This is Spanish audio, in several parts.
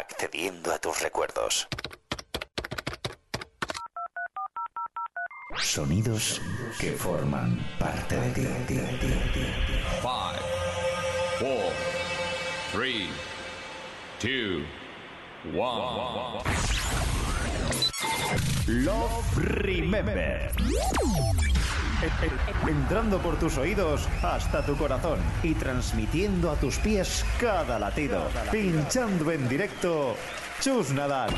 accediendo a tus recuerdos. Sonidos que forman parte de ti. Five, four, three, two, one. Love Remember. Entrando por tus oídos hasta tu corazón y transmitiendo a tus pies cada latido. Pinchando en directo, Chus Nadal.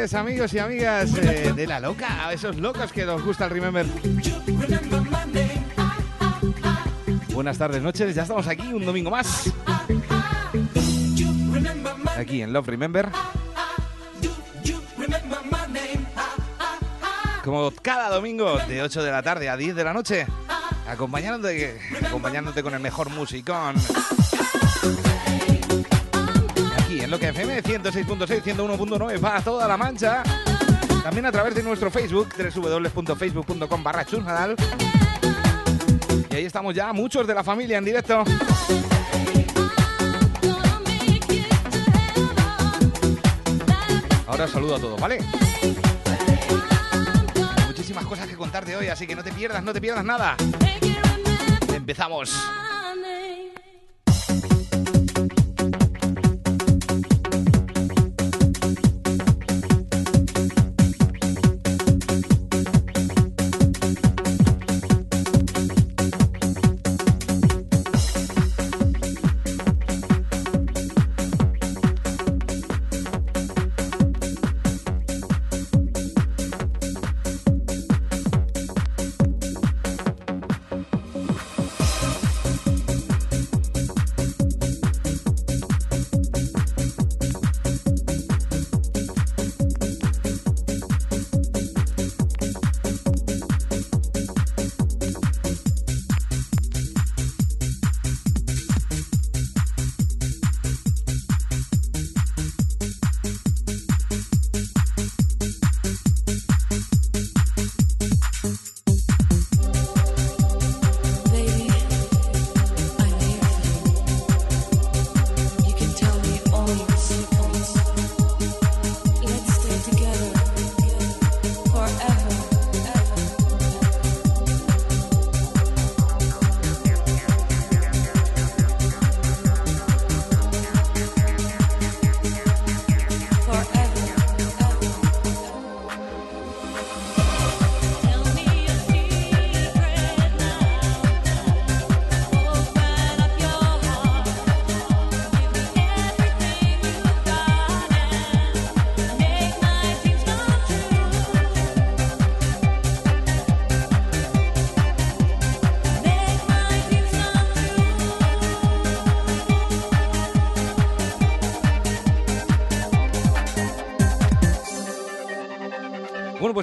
Amigos y amigas eh, de La Loca, a esos locos que nos gusta el Remember. Buenas tardes, noches, ya estamos aquí un domingo más. Aquí en Love Remember. Como cada domingo de 8 de la tarde a 10 de la noche, acompañándote, acompañándote con el mejor musicón. En lo que FM 106.6, 101.9 para toda la mancha. También a través de nuestro Facebook, www.facebook.com barra. Y ahí estamos ya, muchos de la familia en directo. Ahora saludo a todos, ¿vale? Muchísimas cosas que contarte hoy, así que no te pierdas, no te pierdas nada. Empezamos.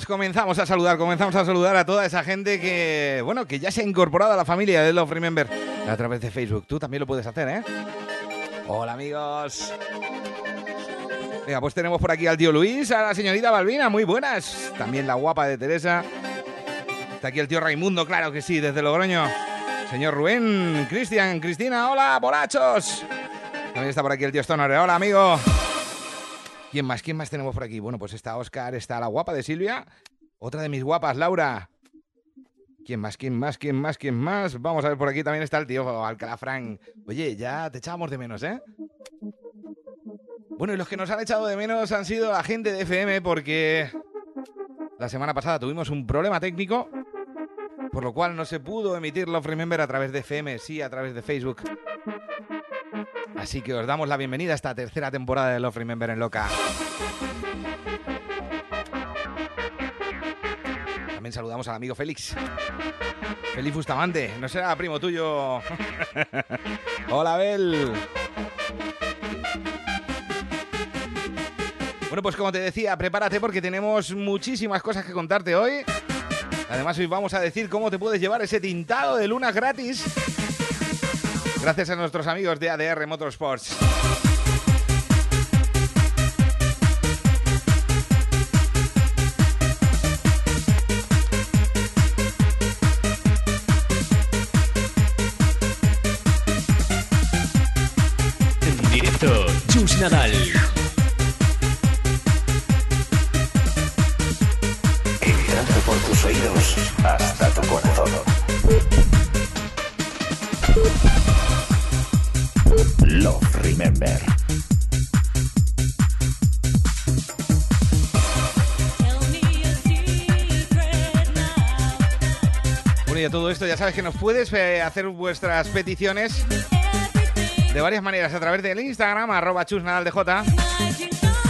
Comenzamos a saludar, comenzamos a saludar a toda esa gente que, bueno, que ya se ha incorporado a la familia de Love Remember a través de Facebook. Tú también lo puedes hacer, ¿eh? Hola, amigos. Venga, pues tenemos por aquí al tío Luis, a la señorita Balbina, muy buenas. También la guapa de Teresa. Está aquí el tío Raimundo, claro que sí, desde Logroño. Señor Rubén, Cristian, Cristina, hola, borrachos. También está por aquí el tío Stoner, hola, amigo. ¿Quién más? ¿Quién más tenemos por aquí? Bueno, pues está Oscar, está la guapa de Silvia, otra de mis guapas, Laura. ¿Quién más? ¿Quién más? ¿Quién más? ¿Quién más? Vamos a ver, por aquí también está el tío Alcalafrán. Oye, ya te echábamos de menos, ¿eh? Bueno, y los que nos han echado de menos han sido la gente de FM porque la semana pasada tuvimos un problema técnico, por lo cual no se pudo emitir Love Remember a través de FM, sí, a través de Facebook. Así que os damos la bienvenida a esta tercera temporada de Love Remember en Loca. También saludamos al amigo Félix. Félix Bustamante, no será primo tuyo. Hola, Abel. Bueno, pues como te decía, prepárate porque tenemos muchísimas cosas que contarte hoy. Además, hoy vamos a decir cómo te puedes llevar ese tintado de lunas gratis Gracias a nuestros amigos de ADR Motorsports. Directo, Chus Nadal. Sabes que nos puedes eh, hacer vuestras peticiones de varias maneras, a través del Instagram, arroba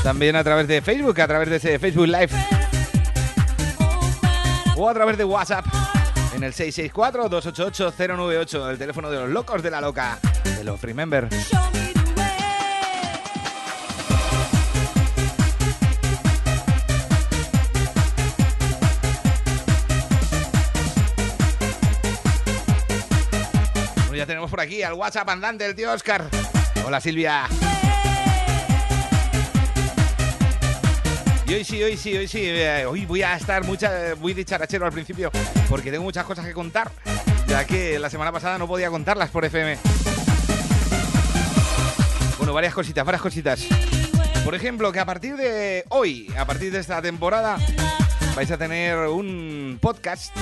también a través de Facebook, a través de ese Facebook Live, o a través de WhatsApp, en el 664-288-098, el teléfono de los locos de la loca, de los Remember. Tenemos por aquí al WhatsApp andante del tío Oscar. Hola Silvia. Y hoy sí, hoy sí, hoy sí. eh, hoy voy a estar mucha, muy dicharachero al principio porque tengo muchas cosas que contar, ya que la semana pasada no podía contarlas por FM. Bueno, varias cositas, varias cositas. Por ejemplo, que a partir de hoy, a partir de esta temporada, vais a tener un podcast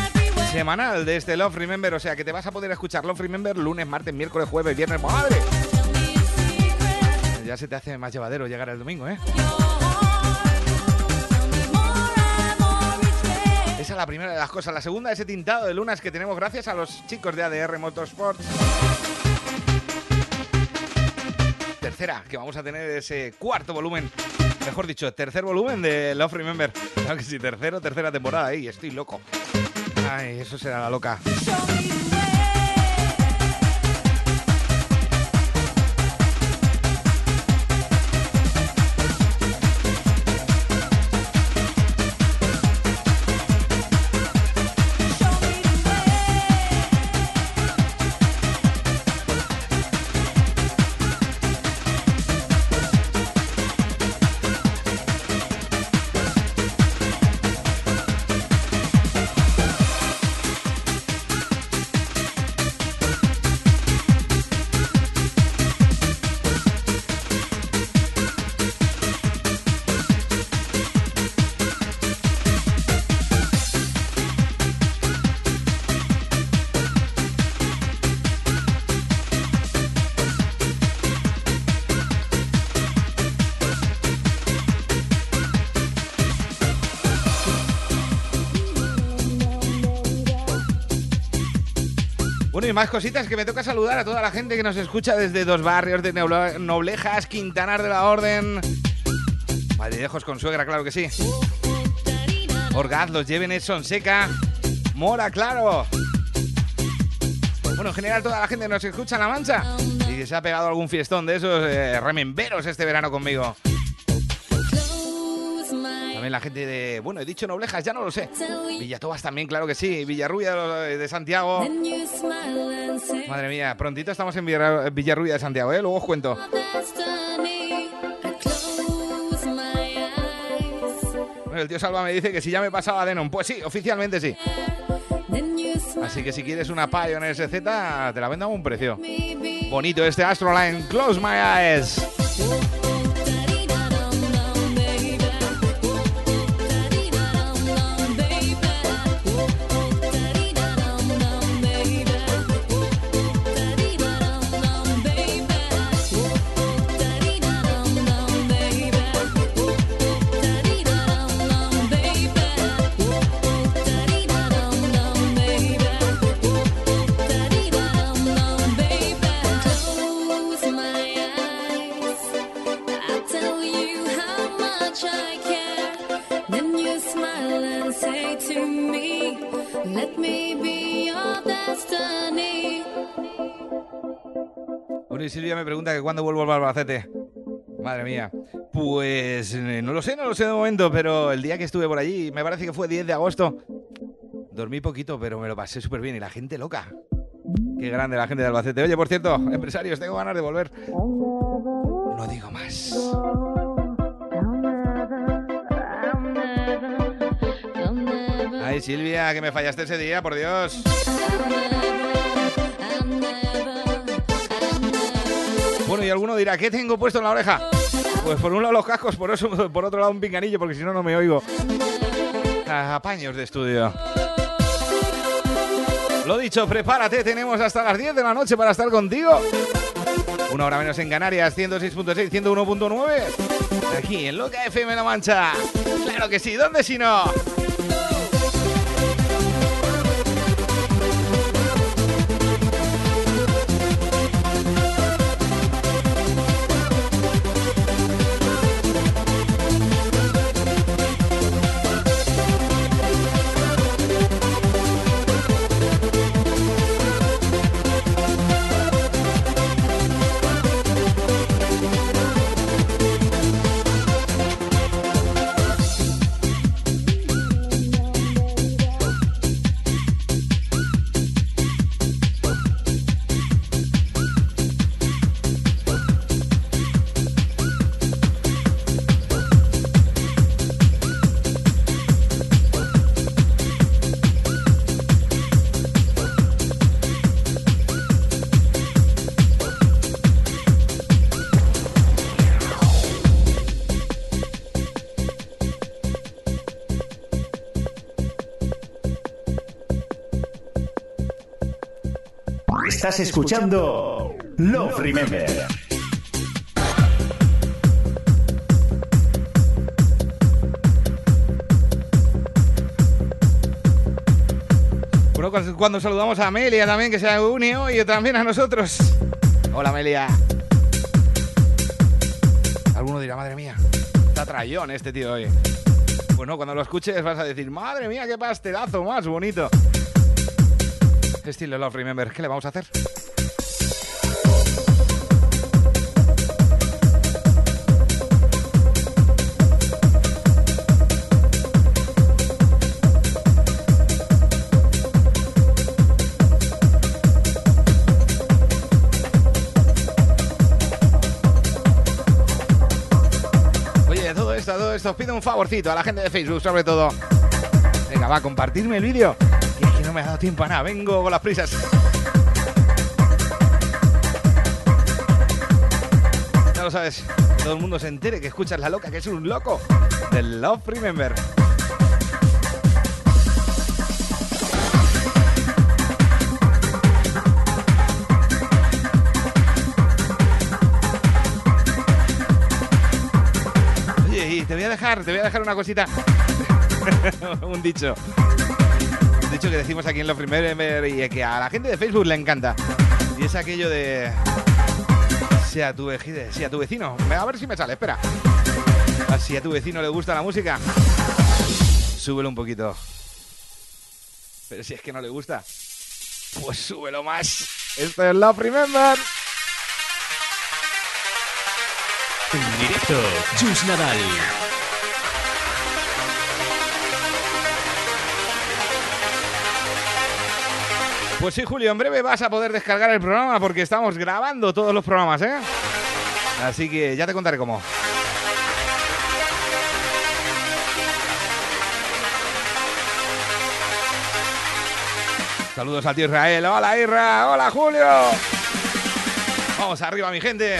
semanal de este Love Remember, o sea que te vas a poder escuchar Love Remember lunes, martes, miércoles, jueves, viernes, ¡madre! Ya se te hace más llevadero llegar el domingo, ¿eh? Esa es la primera de las cosas. La segunda, ese tintado de lunas que tenemos gracias a los chicos de ADR Motorsports. Tercera, que vamos a tener ese cuarto volumen. Mejor dicho, tercer volumen de Love Remember. Claro que sí, tercero, tercera temporada. Ey, estoy loco. Ay, eso será la loca. Más cositas que me toca saludar a toda la gente que nos escucha desde dos barrios de Noblejas, Quintanar de la Orden. Valledejos con suegra, claro que sí. Orgaz, Los Llévenes, Sonseca, Mora, claro. Bueno, en general toda la gente nos escucha en La Mancha y que se ha pegado algún fiestón de esos eh, rememberos este verano conmigo. La gente de, bueno, he dicho Noblejas, ya no lo sé. Villatobas también, claro que sí. Villarrubia de Santiago. Madre mía, prontito estamos en Villar- Villarrubia de Santiago, ¿eh? Luego os cuento. El tío Salva me dice que si ya me pasaba Denon. Pues sí, oficialmente sí. Así que si quieres una Pioneer SZ, te la vendo a un precio. Bonito este Astroline. Close my eyes. Cuándo vuelvo al Albacete. Madre mía. Pues eh, no lo sé, no lo sé de momento, pero el día que estuve por allí, me parece que fue 10 de agosto. Dormí poquito, pero me lo pasé súper bien y la gente loca. Qué grande la gente de Albacete. Oye, por cierto, empresarios, tengo ganas de volver. No digo más. Ay, Silvia, que me fallaste ese día, por Dios. Bueno, y alguno dirá, ¿qué tengo puesto en la oreja? Pues por un lado los cascos, por, eso, por otro lado un pinganillo, porque si no, no me oigo. Apaños de estudio. Lo dicho, prepárate, tenemos hasta las 10 de la noche para estar contigo. Una hora menos en Canarias, 106.6, 101.9. Aquí en Loca FM La Mancha. Claro que sí, ¿dónde si no? Estás escuchando Love Remember. Bueno, cu- cuando saludamos a Amelia también, que se unido, y también a nosotros. Hola, Amelia. Alguno dirá, madre mía, está trayón este tío hoy. Bueno, cuando lo escuches vas a decir, madre mía, qué pastelazo más bonito. Estilo Love Remember, ¿qué le vamos a hacer? Oye, todo esto, todo esto, os pido un favorcito a la gente de Facebook, sobre todo. Venga, va a compartirme el vídeo. Me ha dado tiempo a nada, vengo con las prisas. Ya lo sabes, todo el mundo se entere que escuchas la loca, que es un loco del Love Remember. Oye, te voy a dejar, te voy a dejar una cosita. un dicho. Dicho que decimos aquí en Love Remember y que a la gente de Facebook le encanta. Y es aquello de. Sea tu, veji- sea tu vecino. A ver si me sale, espera. Ah, Si a tu vecino le gusta la música, súbelo un poquito. Pero si es que no le gusta, pues súbelo más. Esto es Love Remember. En directo, Chus Nadal. Pues sí, Julio, en breve vas a poder descargar el programa porque estamos grabando todos los programas, ¿eh? Así que ya te contaré cómo. Saludos al tío Israel. Hola Isra, hola Julio. Vamos arriba, mi gente.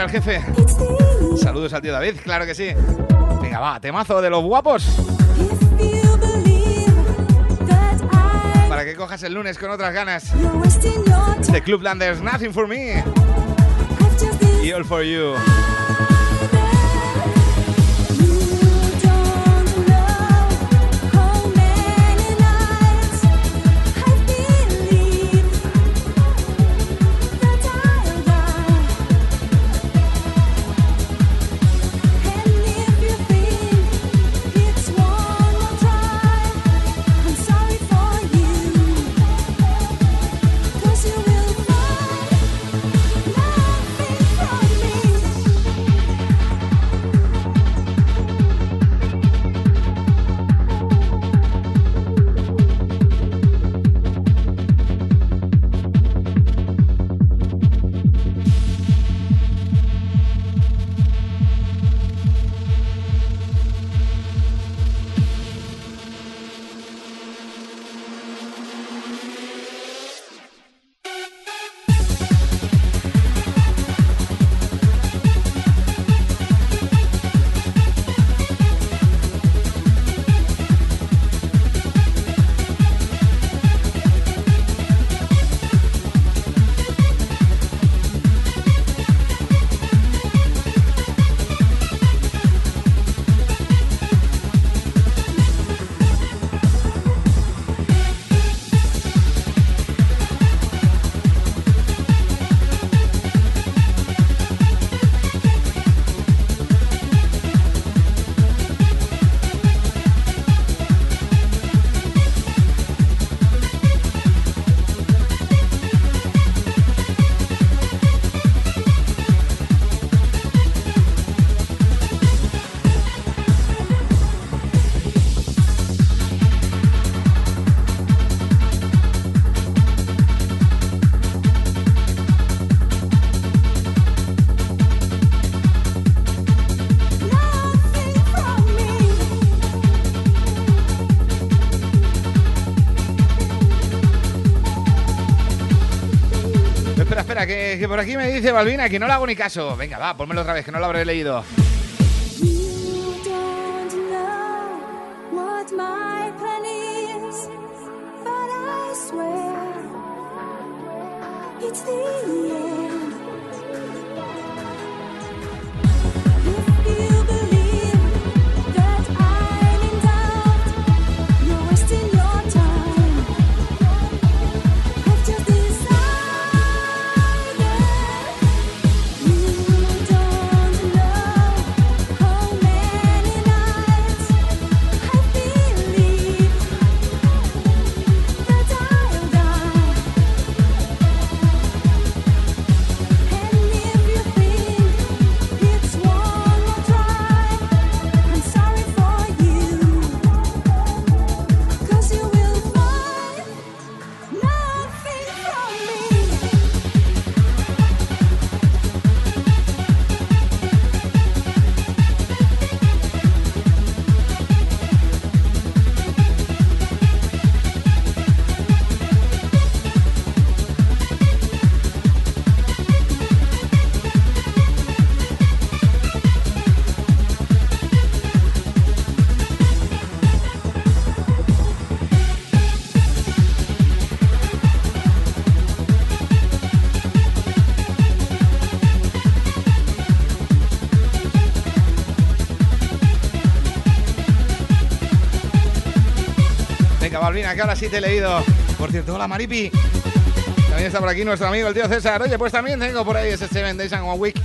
Entra el jefe. Saludos al tío David, claro que sí. Venga, va, temazo de los guapos. Para que cojas el lunes con otras ganas. The Clublanders, Nothing for Me. Y All for You. Que, por aquí me dice Balbina que no le hago ni caso. Venga, va, pónmelo otra vez, que no lo habré leído. Malvina, que ahora sí te he leído. Por cierto, hola Maripi. También está por aquí nuestro amigo el tío César. Oye, pues también tengo por ahí ese 7 Days and One Week.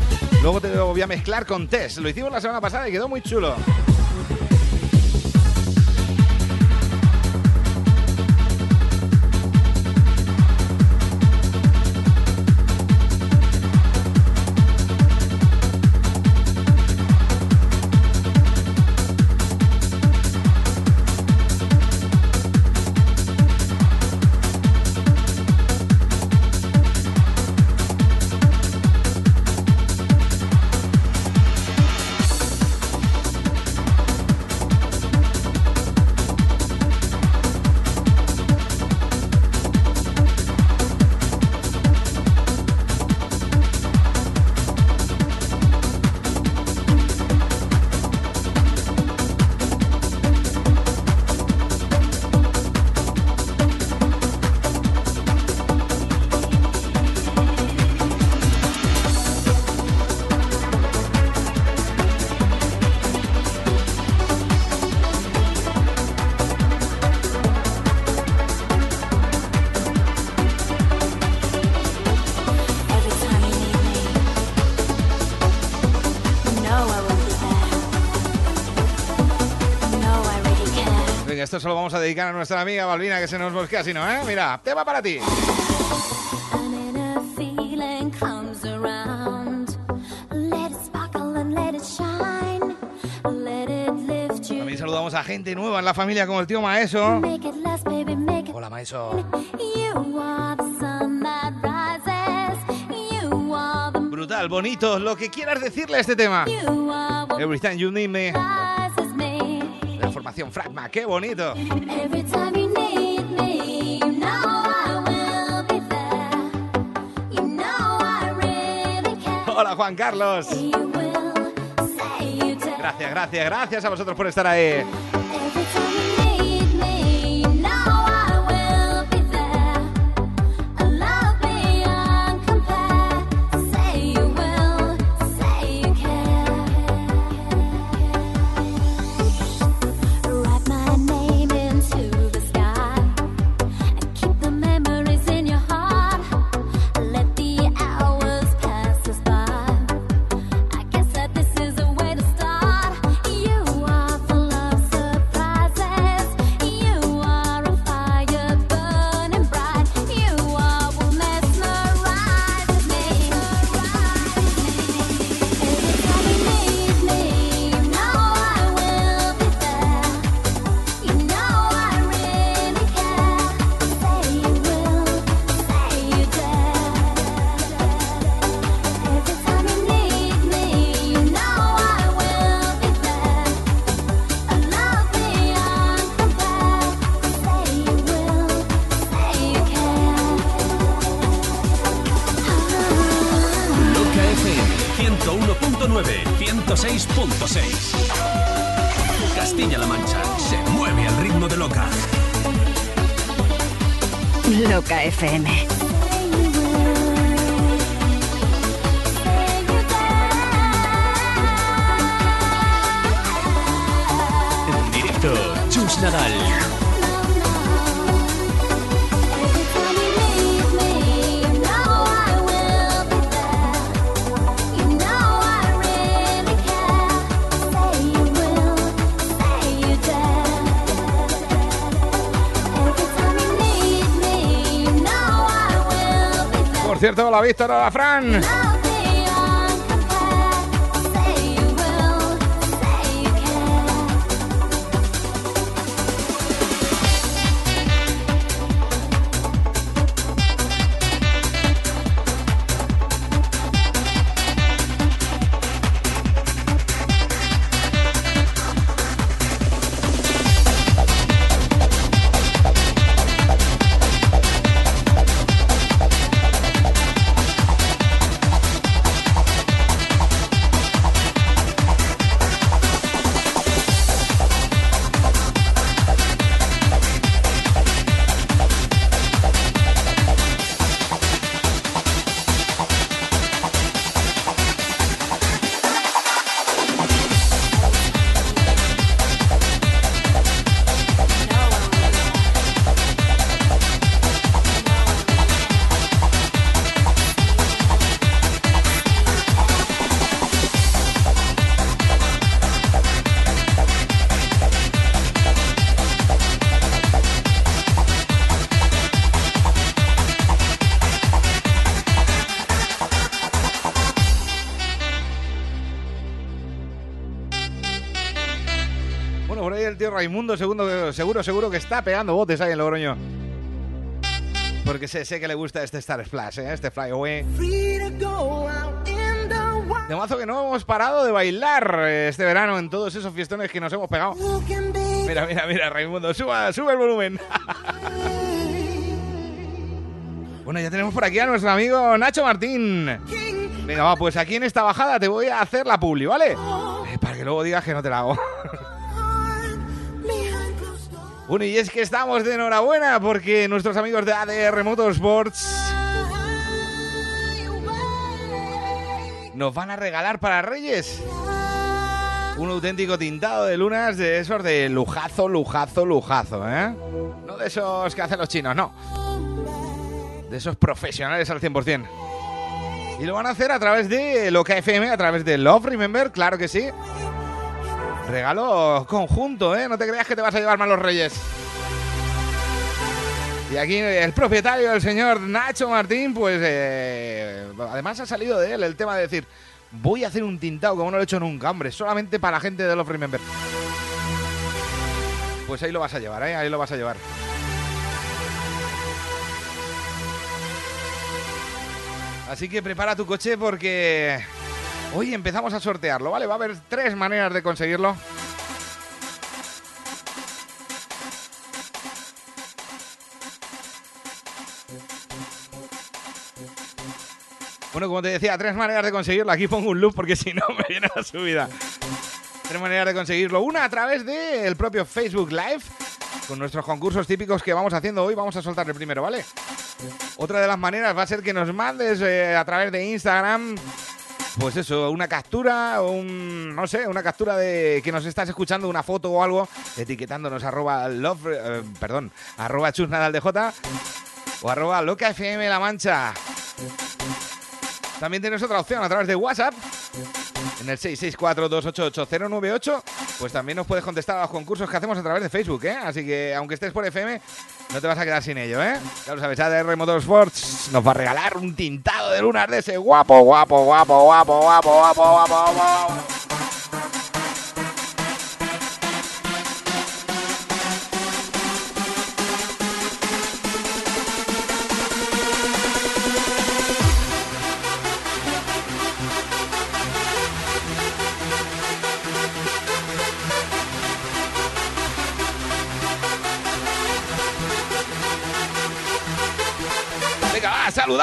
Luego te lo voy a mezclar con Tess. Lo hicimos la semana pasada y quedó muy chulo. esto se lo vamos a dedicar a nuestra amiga Balbina que se nos mosquea, si no, ¿eh? Mira, tema para ti. También saludamos a gente nueva en la familia como el tío Maeso. Hola Maeso. Brutal, bonito, lo que quieras decirle a este tema. Every time you need me. Fragma, qué bonito. Hola Juan Carlos. Gracias, gracias, gracias a vosotros por estar ahí. concierto de la vista, la Fran. Raimundo, segundo, seguro, seguro que está pegando botes ahí en Logroño. Porque sé, que le gusta este Star Splash, ¿eh? este Fly Away. De mazo que no hemos parado de bailar eh, este verano en todos esos fiestones que nos hemos pegado. Mira, mira, mira, Raimundo, suba, sube el volumen. bueno, ya tenemos por aquí a nuestro amigo Nacho Martín. Venga, va, pues aquí en esta bajada te voy a hacer la publi, ¿vale? Eh, para que luego digas que no te la hago. Bueno, y es que estamos de enhorabuena porque nuestros amigos de ADR Motorsports nos van a regalar para Reyes un auténtico tintado de lunas de esos de lujazo, lujazo, lujazo, ¿eh? No de esos que hacen los chinos, no. De esos profesionales al 100%. Y lo van a hacer a través de Loca FM, a través de Love Remember, claro que sí. Regalo conjunto, ¿eh? No te creas que te vas a llevar mal los reyes. Y aquí el propietario, el señor Nacho Martín, pues eh, además ha salido de él el tema de decir, voy a hacer un tintado como no lo he hecho nunca, hombre, solamente para la gente de Love Remember. Pues ahí lo vas a llevar, ¿eh? Ahí lo vas a llevar. Así que prepara tu coche porque hoy empezamos a sortearlo, ¿vale? Va a haber tres maneras de conseguirlo. Bueno, como te decía, tres maneras de conseguirlo. Aquí pongo un loop porque si no me viene la subida. Tres maneras de conseguirlo. Una a través del propio Facebook Live, con nuestros concursos típicos que vamos haciendo hoy. Vamos a soltar el primero, ¿vale? Otra de las maneras va a ser que nos mandes eh, a través de Instagram, pues eso, una captura, un, no sé, una captura de que nos estás escuchando, una foto o algo, etiquetándonos arroba love, eh, perdón, arroba chusnadaldj o arroba loca FM La Mancha. También tienes otra opción a través de WhatsApp. En el 664-288-098, pues también nos puedes contestar a los concursos que hacemos a través de Facebook, ¿eh? Así que aunque estés por FM, no te vas a quedar sin ello, ¿eh? Ya lo sabes, ADR Motorsports nos va a regalar un tintado de lunas de ese guapo, guapo, guapo, guapo, guapo, guapo, guapo, guapo.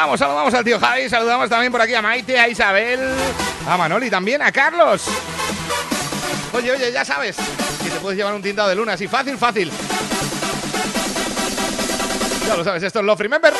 Saludamos, saludamos al tío Javi, saludamos también por aquí a Maite, a Isabel, a Manoli también, a Carlos. Oye, oye, ya sabes que te puedes llevar un tintado de luna así fácil, fácil. Ya lo sabes, esto es Love Remember.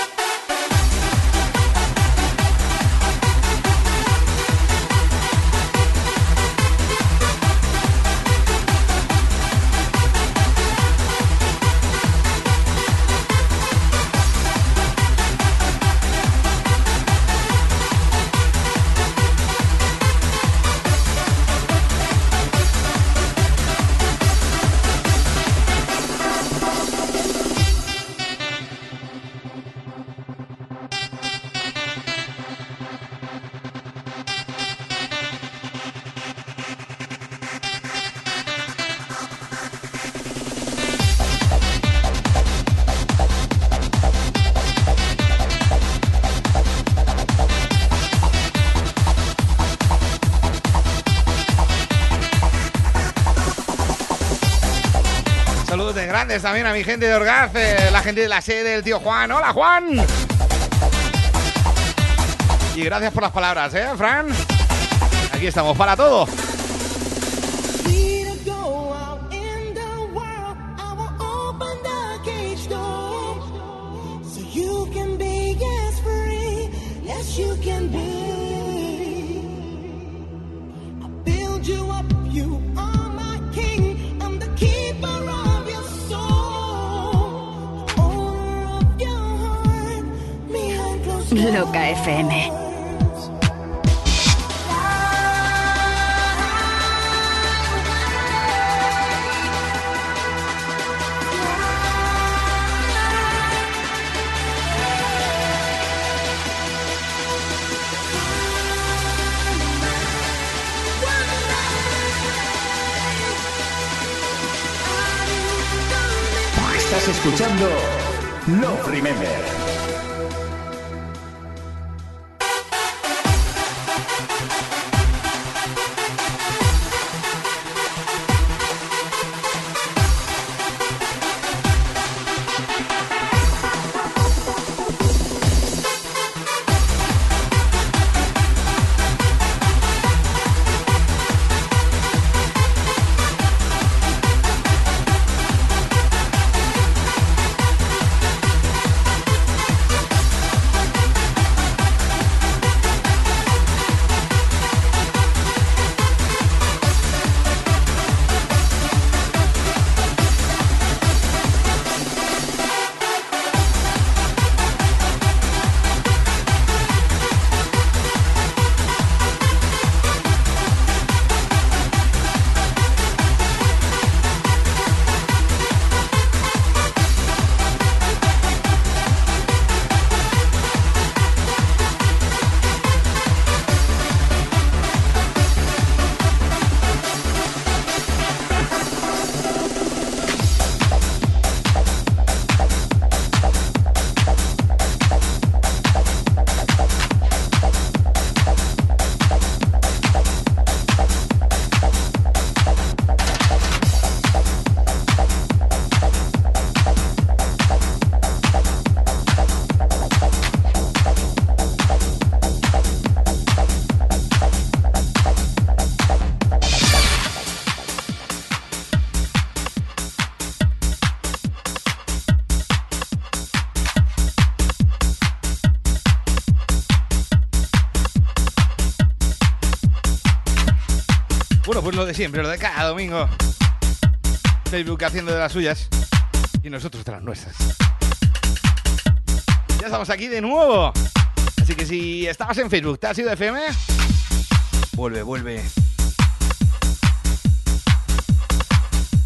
También a mi gente de Orgaz, eh, la gente de la sede del tío Juan. ¡Hola, Juan! Y gracias por las palabras, ¿eh, Fran? Aquí estamos para todo. Siempre, lo de cada domingo. Facebook haciendo de las suyas y nosotros de las nuestras. Ya estamos aquí de nuevo. Así que si estabas en Facebook, ¿te has ido de FM? Vuelve, vuelve.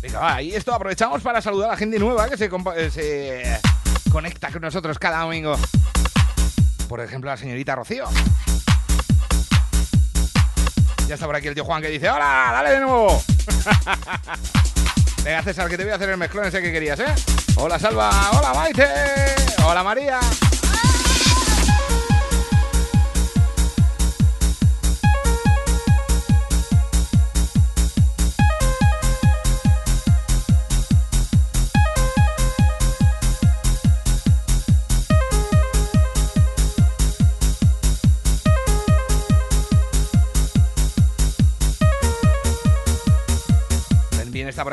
Venga, y esto aprovechamos para saludar a la gente nueva que se, eh, se conecta con nosotros cada domingo. Por ejemplo, la señorita Rocío. Ya está por aquí el tío Juan que dice, ¡Hola! ¡Dale de nuevo! Venga, César, que te voy a hacer el mezclón ese que querías, ¿eh? Hola, Salva. Hola, Maite. Hola, María.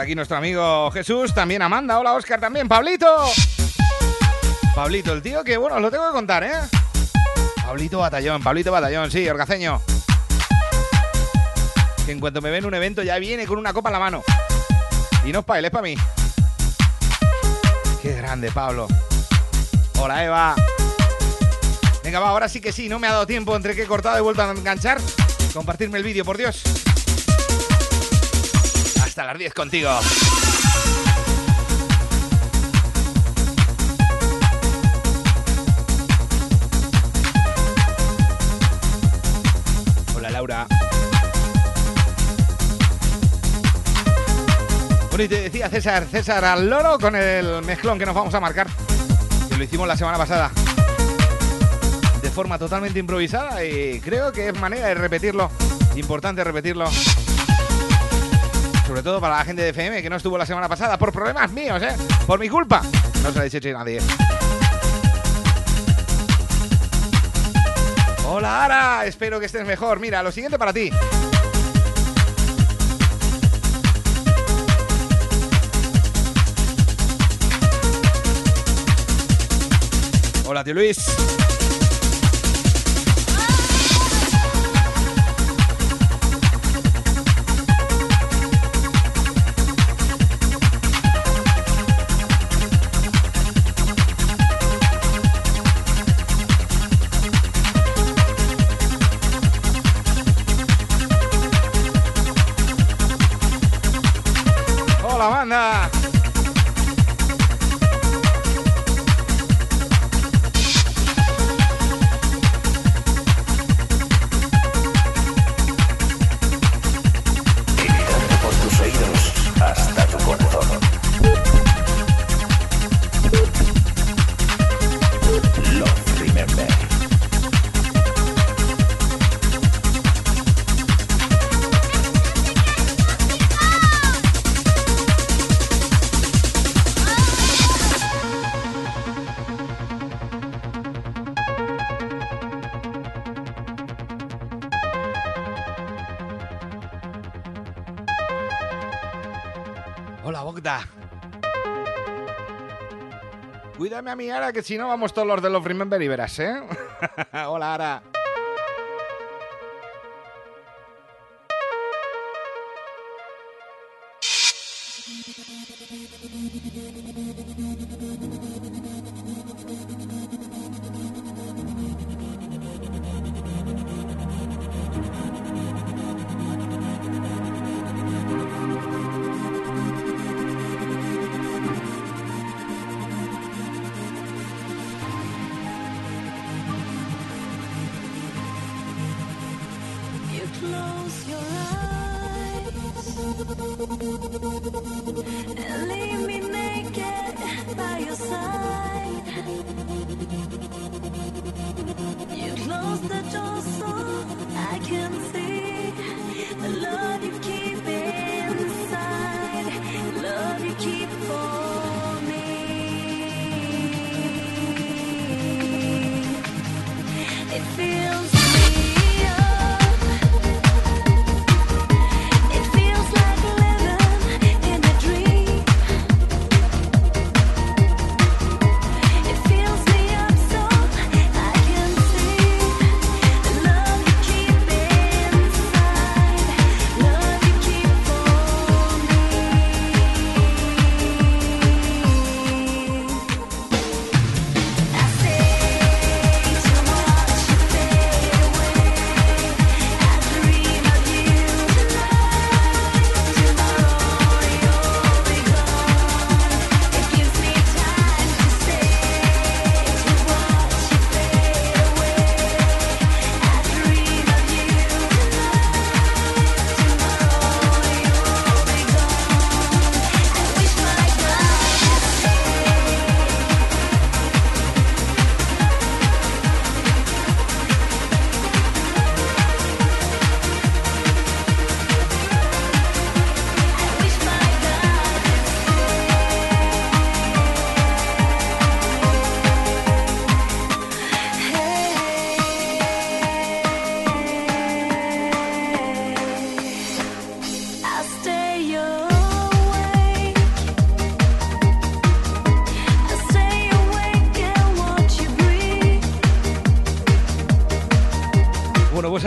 Aquí nuestro amigo Jesús, también Amanda, hola Oscar, también Pablito. Pablito, el tío que, bueno, os lo tengo que contar, ¿eh? Pablito Batallón, Pablito Batallón, sí, orgaceño. Que en cuanto me ven en un evento ya viene con una copa en la mano. Y no es para él, es para mí. Qué grande, Pablo. Hola, Eva. Venga, va, ahora sí que sí, no me ha dado tiempo entre que he cortado y vuelto a enganchar. Compartirme el vídeo, por Dios. Hasta las 10 contigo. Hola Laura. Bueno, y te decía César, César al loro con el mezclón que nos vamos a marcar. Que lo hicimos la semana pasada. De forma totalmente improvisada y creo que es manera de repetirlo. Importante repetirlo. Sobre todo para la gente de FM que no estuvo la semana pasada por problemas míos, ¿eh? Por mi culpa. No se lo ha dicho a nadie. Hola, Ara. Espero que estés mejor. Mira, lo siguiente para ti. Hola, tío Luis. Hola, banda. a que si no vamos todos los de los Remember y verás, ¿eh? Hola, Ara.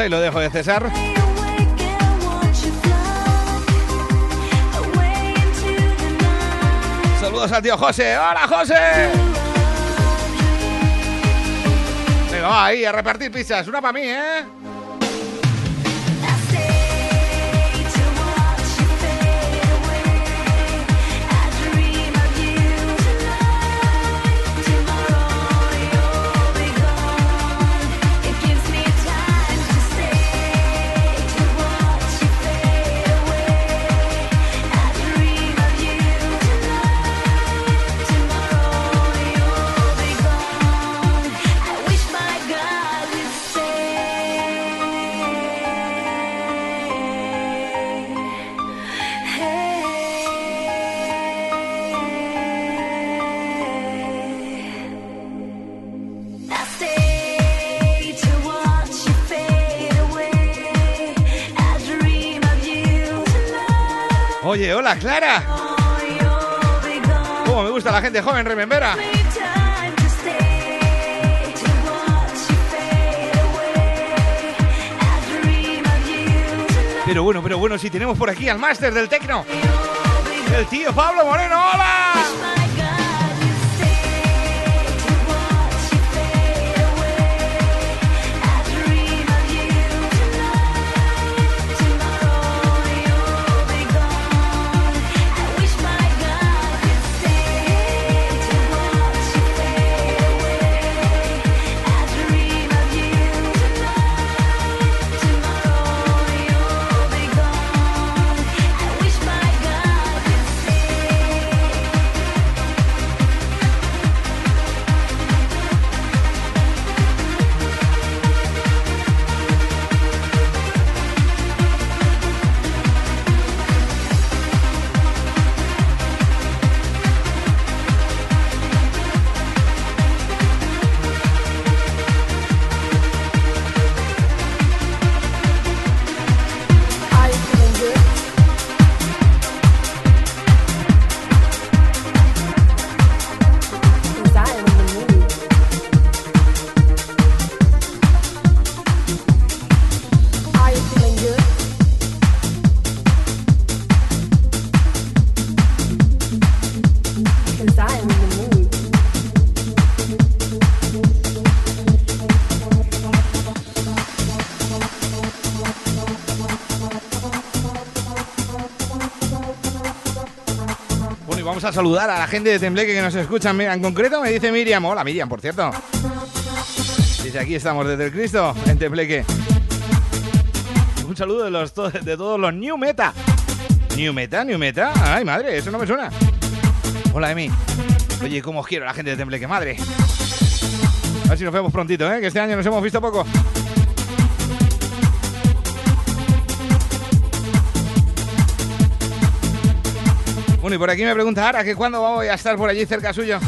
y lo dejo de César. Saludos al tío José. ¡Hola, José! Venga, ahí, a repartir pizzas. Una para mí, ¿eh? Clara. Como me gusta la gente joven, remembera. Pero bueno, pero bueno, si tenemos por aquí al máster del tecno, el tío Pablo Moreno. ¡Hola! A saludar a la gente de Tembleque que nos escuchan. En concreto me dice Miriam. Hola Miriam, por cierto. Dice, aquí estamos desde el Cristo, en Tembleque. Un saludo de, los, de todos los New Meta. New Meta, New Meta. Ay, madre, eso no me suena. Hola, Emi. Oye, cómo os quiero la gente de Tembleque, madre. A ver si nos vemos prontito, ¿eh? Que este año nos hemos visto poco. Bueno, y por aquí me pregunta Ara que cuándo voy a estar por allí cerca suyo.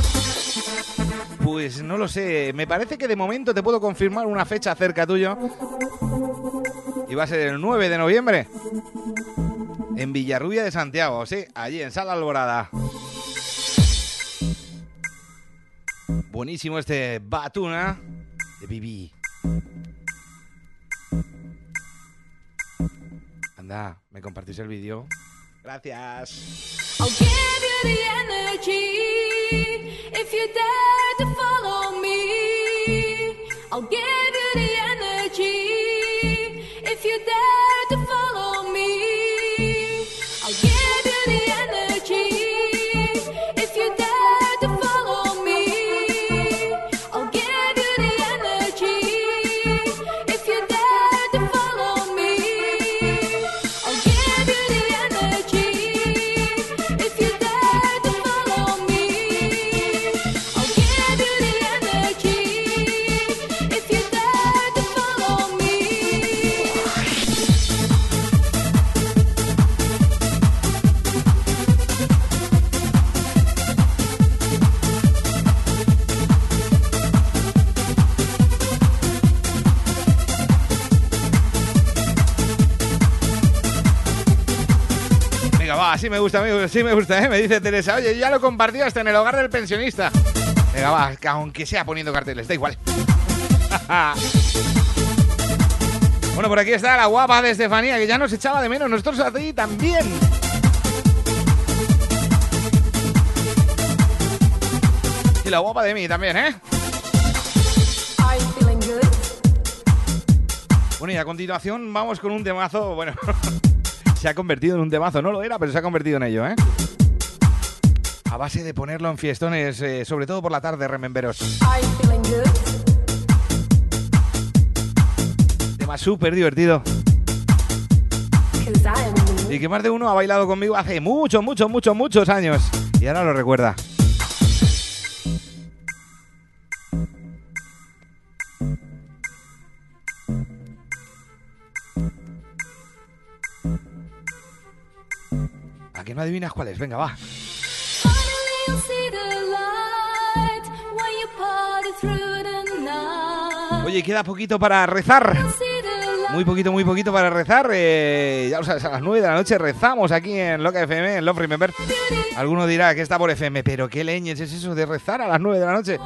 Pues no lo sé. Me parece que de momento te puedo confirmar una fecha cerca tuyo. Y va a ser el 9 de noviembre. En Villarrubia de Santiago, sí, allí en Sala Alborada. Buenísimo este Batuna de Bibi. Anda, ¿me compartís el vídeo? Gracias. I'll give you the energy if you dare to follow Así me gusta, amigo, sí me gusta, ¿eh? Me dice Teresa, oye, ya lo compartí hasta en el hogar del pensionista. Venga, va, que aunque sea poniendo carteles, da igual. bueno, por aquí está la guapa de Estefanía, que ya nos echaba de menos, nosotros a ti también. Y la guapa de mí también, ¿eh? Bueno, y a continuación vamos con un temazo, bueno, se ha convertido en un temazo, no lo era, pero se ha convertido en ello, ¿eh? A base de ponerlo en fiestones, eh, sobre todo por la tarde, rememberos. Tema súper divertido. Y que más de uno ha bailado conmigo hace muchos, muchos, muchos, muchos años. Y ahora lo recuerda. ¿A que no adivinas cuál es? Venga, va. Oye, queda poquito para rezar. Muy poquito, muy poquito para rezar. eh, ya lo sabes, a las 9 de la noche rezamos aquí en Loca FM, en Love Remember. Alguno dirá que está por FM, pero qué leñes es eso de rezar a las 9 de la noche.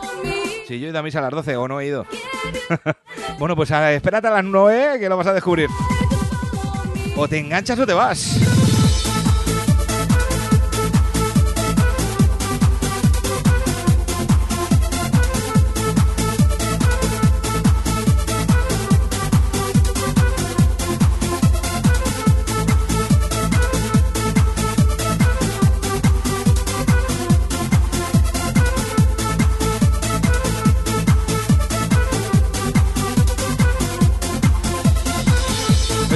Si yo he ido a misa a las 12 o no he ido. bueno, pues a- espérate a las 9 que lo vas a descubrir. O te enganchas o te vas.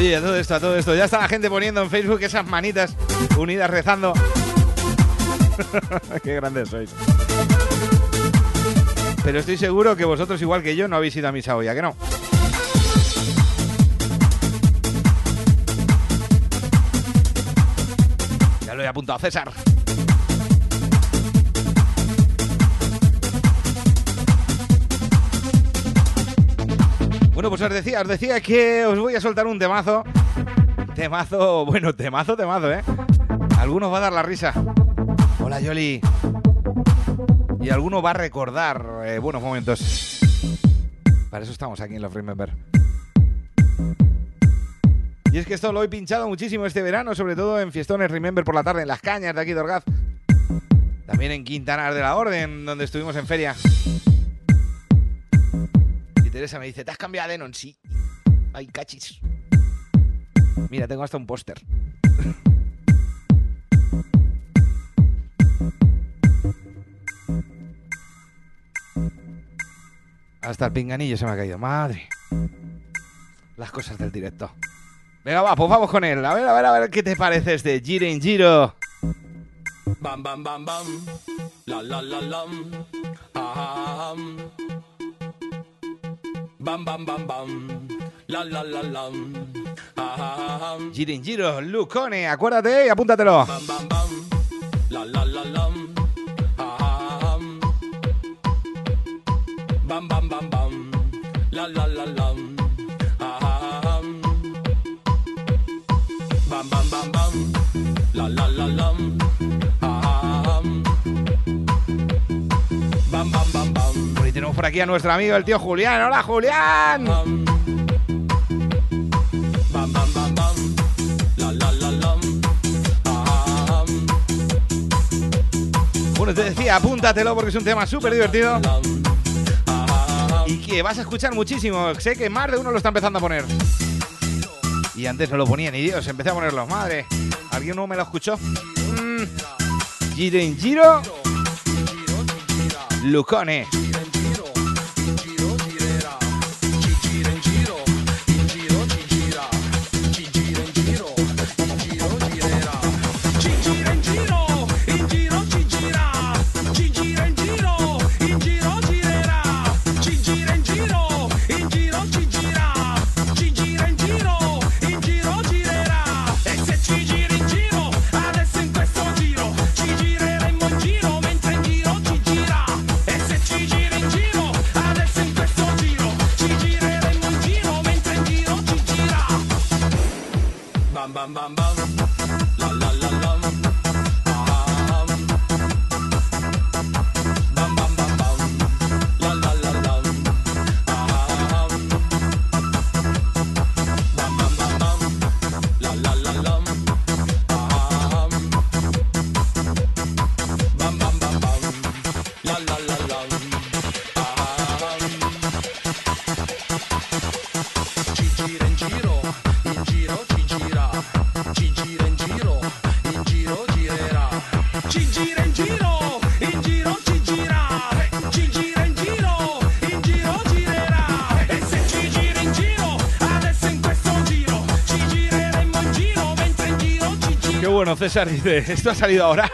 Oye, a todo esto, a todo esto. Ya está la gente poniendo en Facebook esas manitas unidas rezando. Qué grandes sois. Pero estoy seguro que vosotros, igual que yo, no habéis ido a misa hoy, ¿a que no? Ya lo he apuntado a César. Bueno, pues os decía, os decía que os voy a soltar un temazo. Temazo, bueno, temazo, temazo, ¿eh? Alguno va a dar la risa. Hola, Yoli. Y alguno va a recordar eh, buenos momentos. Para eso estamos aquí en Love Remember. Y es que esto lo he pinchado muchísimo este verano, sobre todo en Fiestones Remember por la tarde, en las cañas de aquí de Orgaz. También en Quintanar de la Orden, donde estuvimos en feria. Teresa me dice, ¿te has cambiado a Lennon? Sí. Ay, cachis. Mira, tengo hasta un póster. Hasta el pinganillo se me ha caído. Madre. Las cosas del directo. Venga, va, pues vamos con él. A ver, a ver, a ver qué te parece este Giro en Giro. Bam, bam, bam, bam. La, la, la, lam. Ah, ah, ah, Bam bam bam bam. La la la lam. Ah, um. Giro Lucone, acuérdate y apúntatelo. Bam bam bam. La la la lam. Ah. Bam bam bam por aquí a nuestro amigo el tío Julián. ¡Hola, Julián! Bueno, te decía, apúntatelo porque es un tema súper divertido y que vas a escuchar muchísimo. Sé que más de uno lo está empezando a poner. Y antes no lo ponía ni Dios, empecé a ponerlo. Madre, ¿alguien no me lo escuchó? Mm. Giro en Giro, Lucone. César dice, esto ha salido ahora.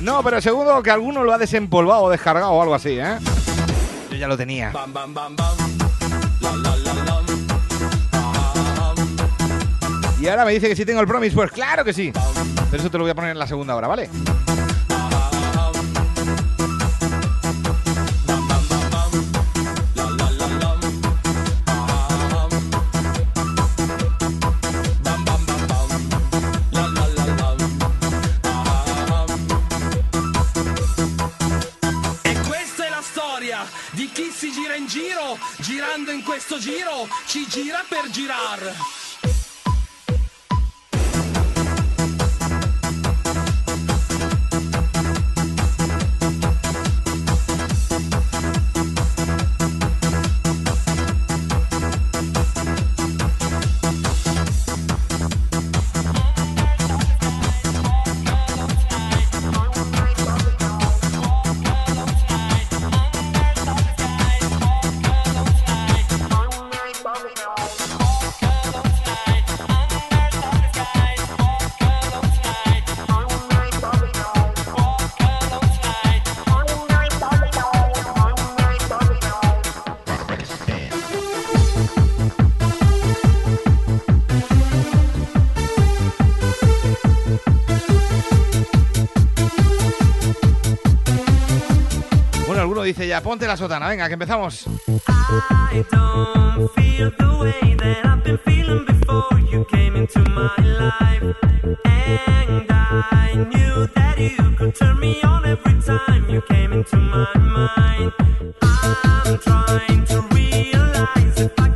No, pero seguro que alguno lo ha desempolvado o descargado o algo así, ¿eh? Yo ya lo tenía. Y ahora me dice que si tengo el promise, pues claro que sí. Pero eso te lo voy a poner en la segunda hora, ¿vale? Girar. Ponte la sotana, venga, que empezamos. I don't feel the way that I've been feeling before you came into my life. And I knew that you could turn me on every time you came into my mind. I'm trying to realize if I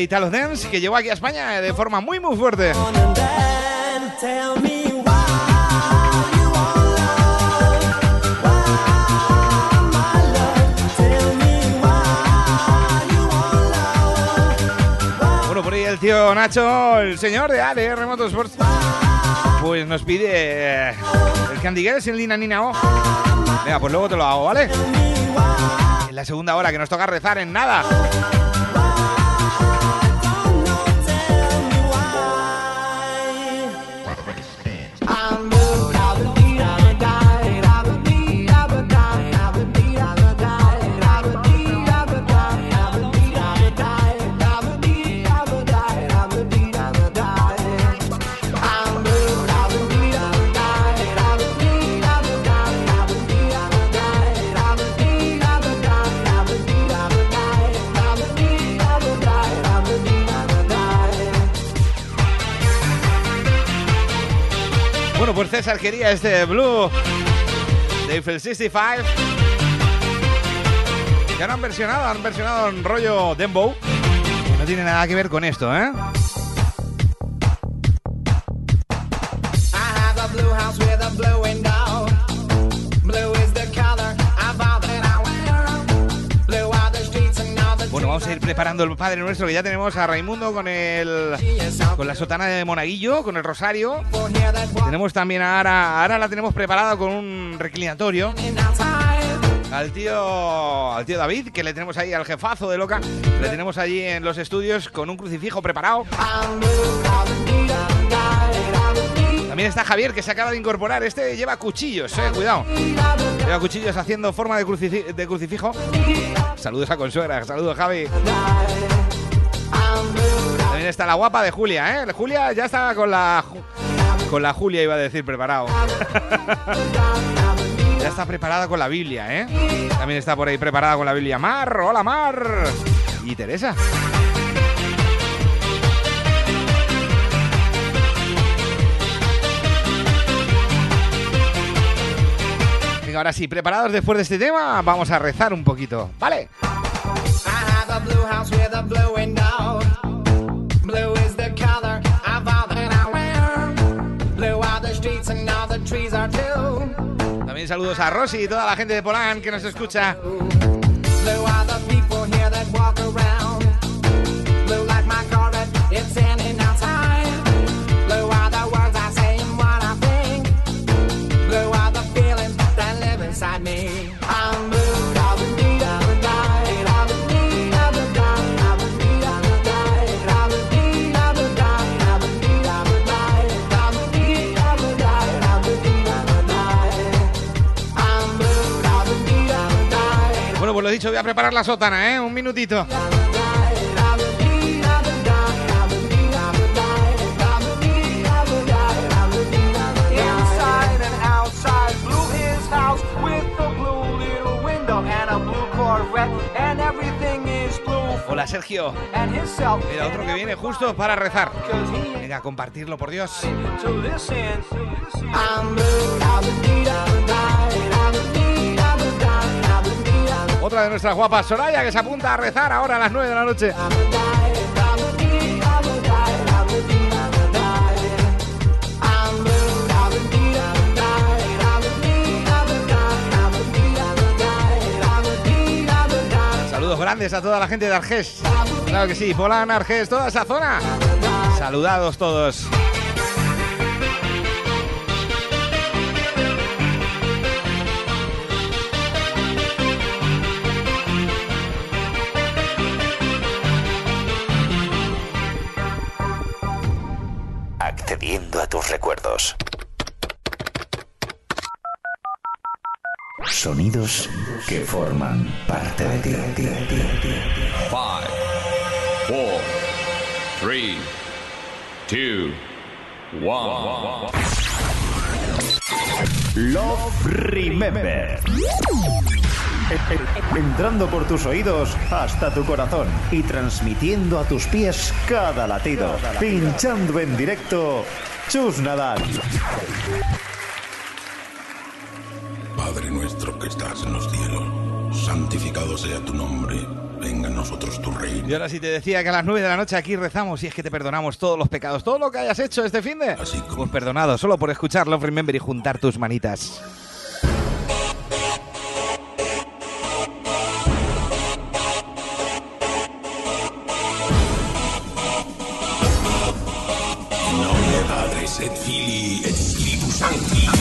de Italo Dance que llegó aquí a España de forma muy, muy fuerte. Bueno, por ahí el tío Nacho, el señor de ADR Motorsports, pues nos pide eh, el Candy Girls en Lina Nina O. Venga, pues luego te lo hago, ¿vale? En la segunda hora que nos toca rezar en nada. Quería este Blue de Eiffel 65. Que ahora han versionado, han versionado en rollo Dembow. No tiene nada que ver con esto, ¿eh? Preparando el Padre Nuestro, que ya tenemos a Raimundo con el con la sotana de Monaguillo, con el rosario. Tenemos también a Ara, Ara la tenemos preparada con un reclinatorio. Al tío, al tío David, que le tenemos ahí al jefazo de Loca, le tenemos allí en los estudios con un crucifijo preparado. También está Javier, que se acaba de incorporar. Este lleva cuchillos, eh, cuidado. Lleva cuchillos haciendo forma de, crucifi- de crucifijo. Saludos a Consuegra, saludos Javi. También está la guapa de Julia, ¿eh? Julia ya está con la... Con la Julia iba a decir preparado. ya está preparada con la Biblia, ¿eh? También está por ahí preparada con la Biblia Mar. Hola Mar. Y Teresa. Ahora sí, preparados después de este tema, vamos a rezar un poquito, ¿vale? También saludos a Rosy y toda la gente de Polán que nos escucha. A preparar la sótana, ¿eh? Un minutito. Inside and outside, blue his house with a blue little window and a blue Corvette, and everything is blue. Hola, Sergio. Mira, otro que viene justo para rezar. Venga, compartirlo, por Dios. Otra de nuestras guapas, Soraya, que se apunta a rezar ahora a las 9 de la noche. Saludos grandes a toda la gente de Argés. Claro que sí, Polán, Argés, toda esa zona. Saludados todos. Accediendo a tus recuerdos. Sonidos que forman parte de ti. Five, four, three, two, one. Love Remember. Entrando por tus oídos hasta tu corazón y transmitiendo a tus pies cada latido. Pinchando en directo, Chus Nadal. Padre nuestro que estás en los cielos, santificado sea tu nombre, venga a nosotros tu reino. Y ahora sí te decía que a las 9 de la noche aquí rezamos y es que te perdonamos todos los pecados, todo lo que hayas hecho este fin de. Pues perdonado, solo por escuchar Love Remember y juntar tus manitas. Money.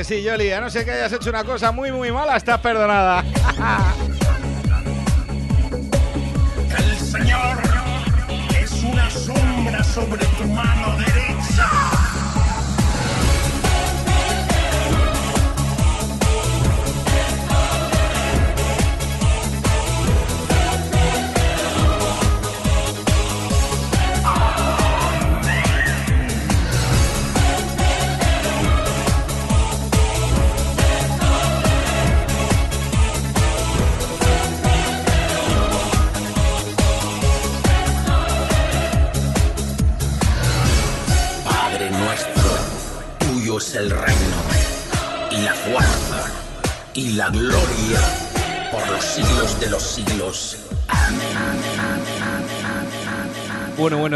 Que sí, Yoli. A no ser que hayas hecho una cosa muy, muy mala, estás perdonada.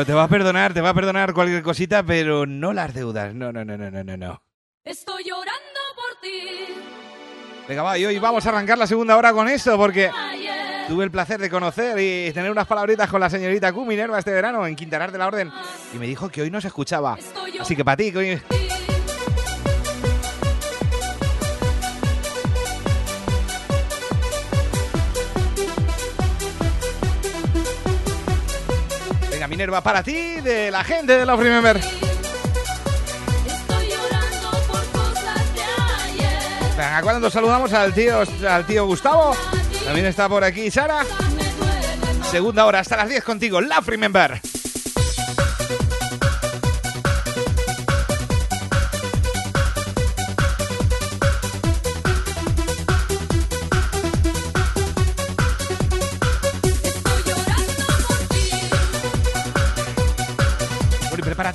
Te va a perdonar, te va a perdonar cualquier cosita, pero no las deudas. No, no, no, no, no, no, no. Estoy llorando por ti. Venga, va, y hoy vamos a arrancar la segunda hora con esto, porque tuve el placer de conocer y tener unas palabritas con la señorita Q Minerva este verano en Quintanar de la Orden, y me dijo que hoy no se escuchaba. Así que para ti, que hoy... Minerva, para ti, de la gente de Love Remember. Venga, cuando saludamos al tío, al tío Gustavo, también está por aquí Sara. Segunda hora, hasta las 10 contigo, Love Remember.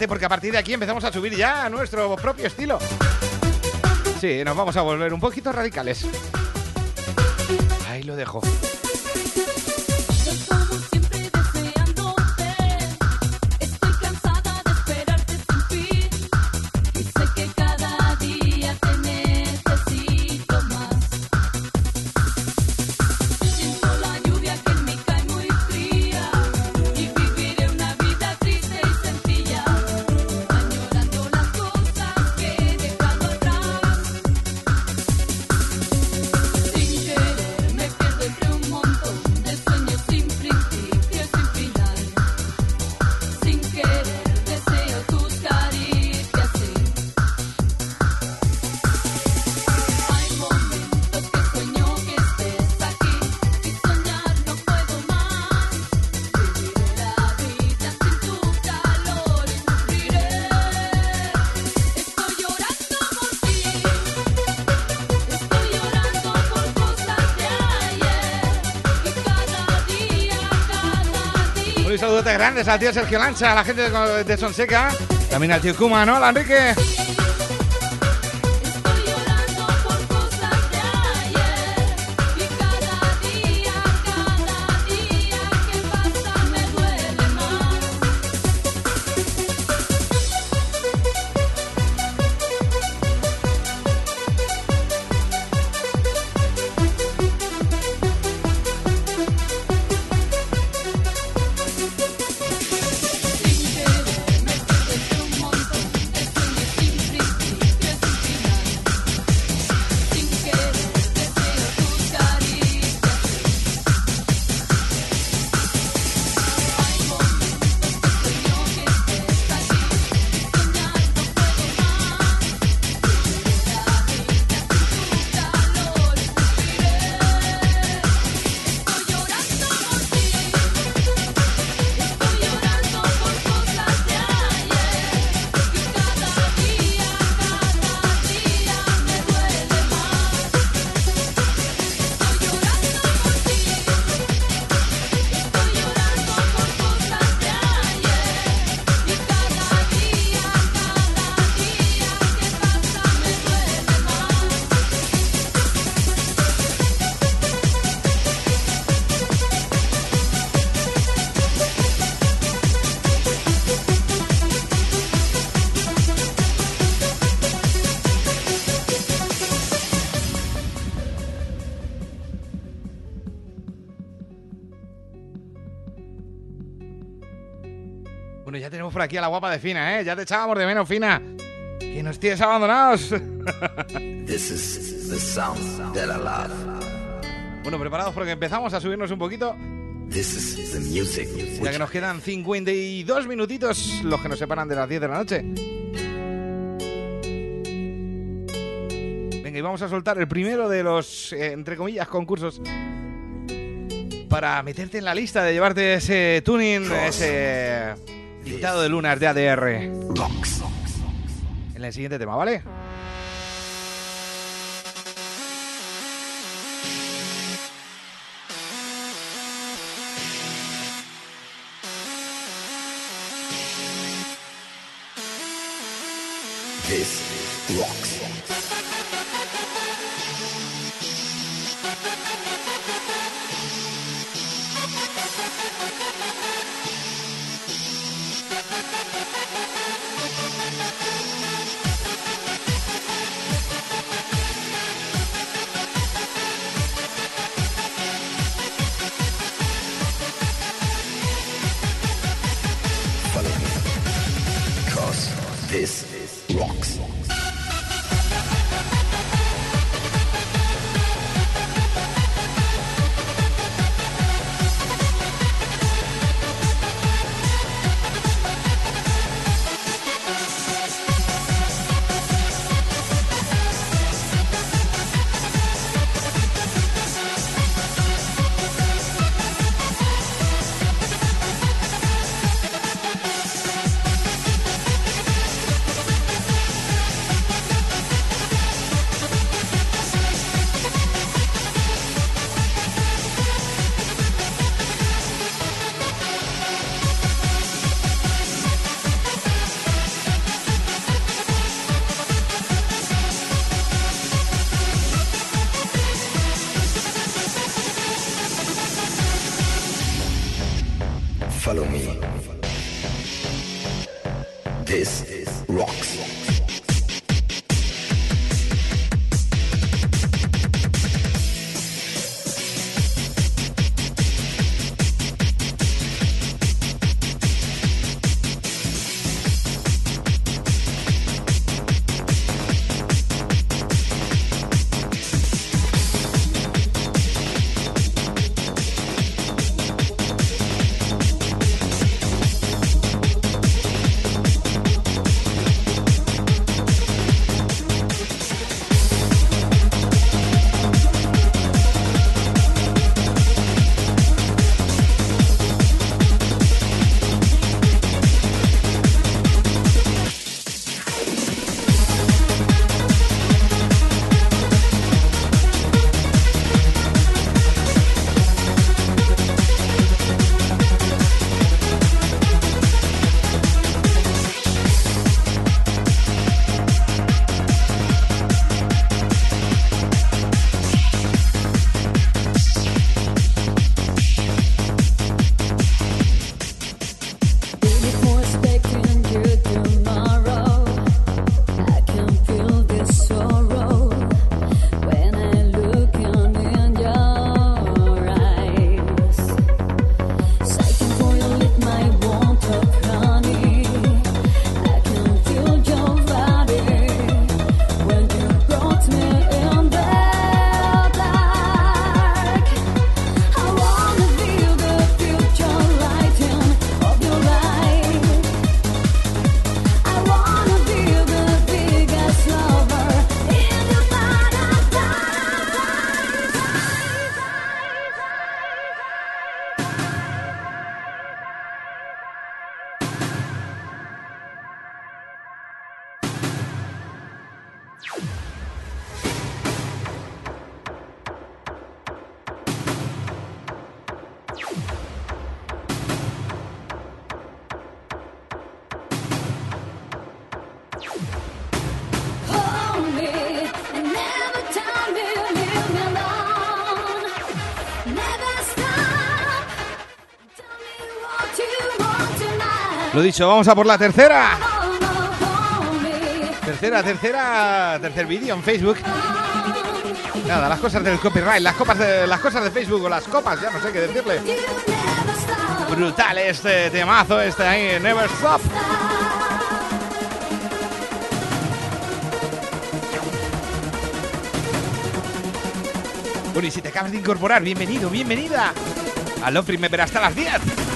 Porque a partir de aquí empezamos a subir ya a nuestro propio estilo. Sí, nos vamos a volver un poquito radicales. Ahí lo dejo. Grandes al tío Sergio Lancha, a la gente de, de Sonseca, también al tío Kuma, ¿no? Hola, Enrique. Por aquí a la guapa de Fina, ¿eh? Ya te echábamos de menos, Fina. Que nos tienes abandonados. This is the sound that I love. bueno, preparados porque empezamos a subirnos un poquito. This is the music. Ya que nos quedan 52 minutitos los que nos separan de las 10 de la noche. Venga, y vamos a soltar el primero de los, eh, entre comillas, concursos para meterte en la lista de llevarte ese tuning, ese dictado de lunas de ADR. En el siguiente tema, ¿vale? This rocks. Lo dicho, vamos a por la tercera. Tercera, tercera, tercer vídeo en Facebook. Nada, las cosas del copyright, las copas de las cosas de Facebook o las copas, ya no sé qué decirle. Brutal este temazo, este ahí, Never Stop. Bueno, si te acabas de incorporar, bienvenido, bienvenida. A Love Remember hasta las 10.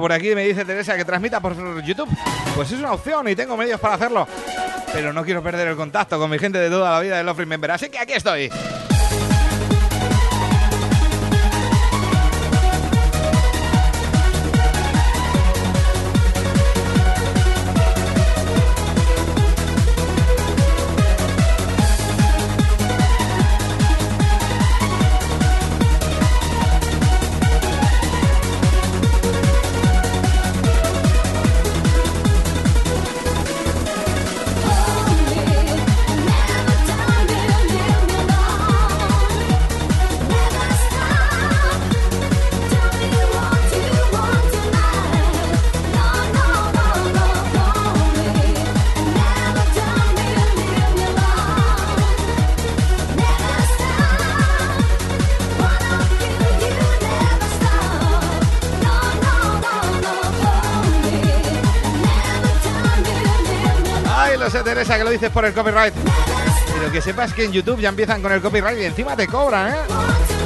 Por aquí me dice Teresa que transmita por YouTube. Pues es una opción y tengo medios para hacerlo. Pero no quiero perder el contacto con mi gente de toda la vida de Love Remember. Así que aquí estoy. Teresa, que lo dices por el copyright. Pero que sepas que en YouTube ya empiezan con el copyright y encima te cobran, ¿eh?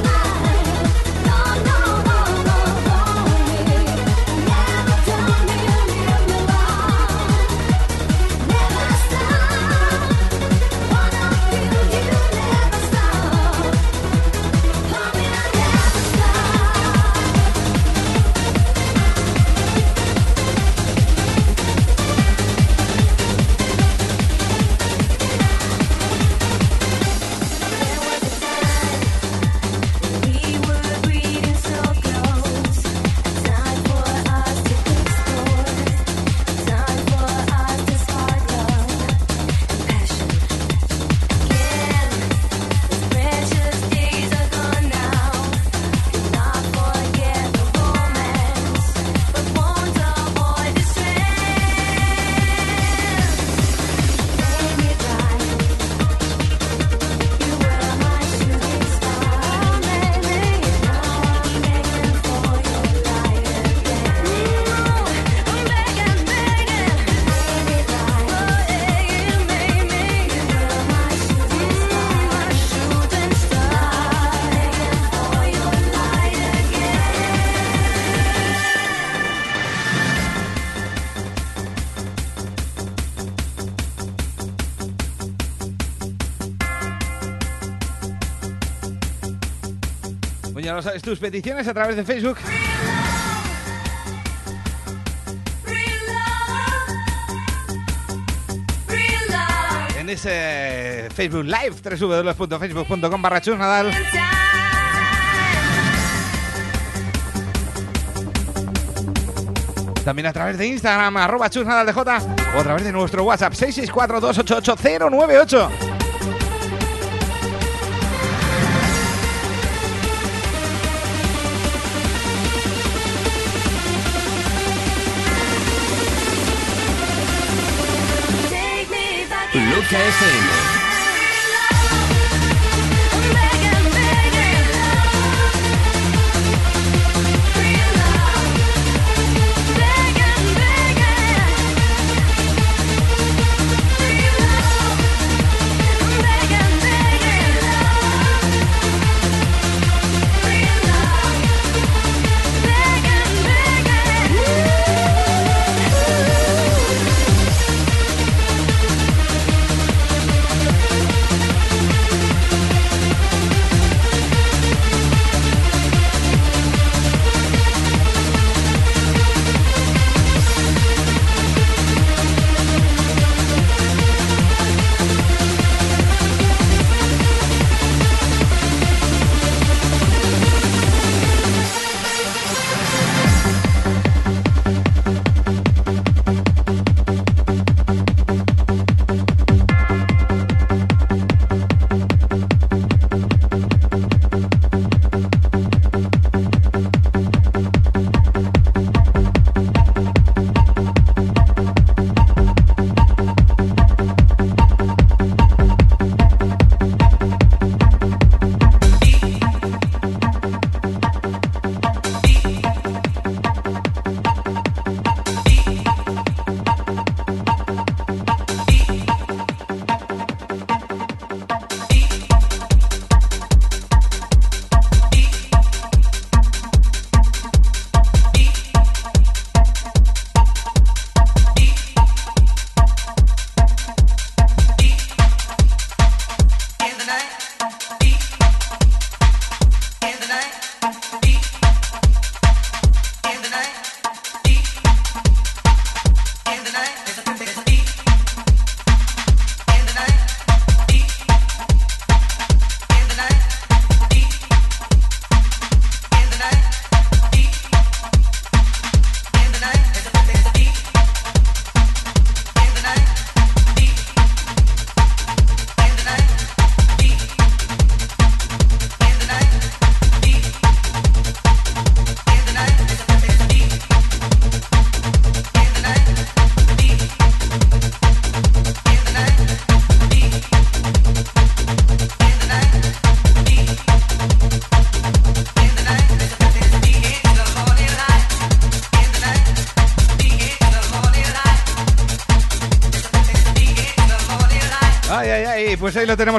tus peticiones a través de Facebook. En ese Facebook Live, www.facebook.com barra Nadal. También a través de Instagram, arroba chusnadaldj, o a través de nuestro WhatsApp, 664 288 098. Okay.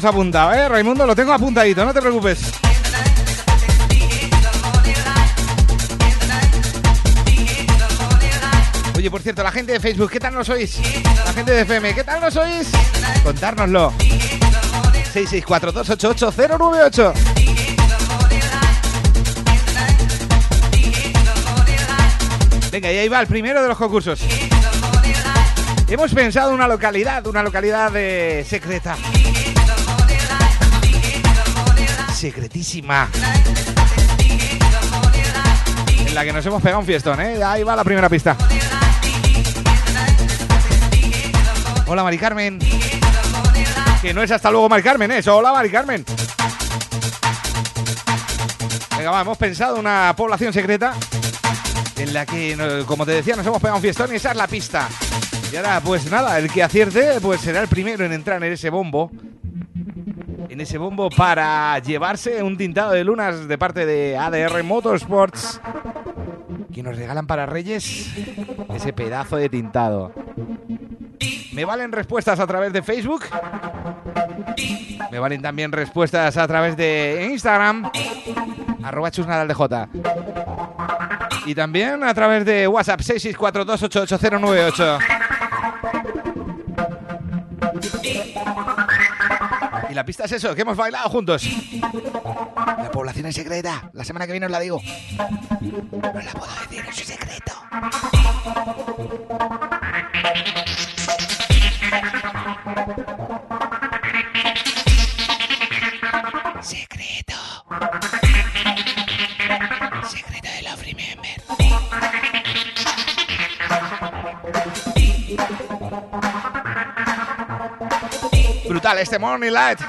Apuntado, ¿eh? Raimundo, lo tengo apuntadito, no te preocupes. Oye, por cierto, la gente de Facebook, ¿qué tal nos sois? La gente de FM, ¿qué tal nos sois? Contárnoslo. 664-288-098. Venga, y ahí va el primero de los concursos. Hemos pensado una localidad, una localidad eh, secreta. Secretísima. En la que nos hemos pegado un fiestón, ¿eh? Ahí va la primera pista. Hola, Mari Carmen. Que no es hasta luego, Mari Carmen, ¿eh? Hola, Mari Carmen. Venga, va, hemos pensado una población secreta en la que, como te decía, nos hemos pegado un fiestón y esa es la pista. Y ahora, pues nada, el que acierte, pues será el primero en entrar en ese bombo. En ese bombo para llevarse un tintado de lunas de parte de ADR Motorsports. Que nos regalan para Reyes ese pedazo de tintado. Me valen respuestas a través de Facebook. Me valen también respuestas a través de Instagram. Arroba chusnadaldj. Y también a través de WhatsApp 664288098. La pista es eso, que hemos bailado juntos. La población es secreta. La semana que viene os la digo. No la puedo decir, es un secreto. Secreto. Brutal este Morning Light.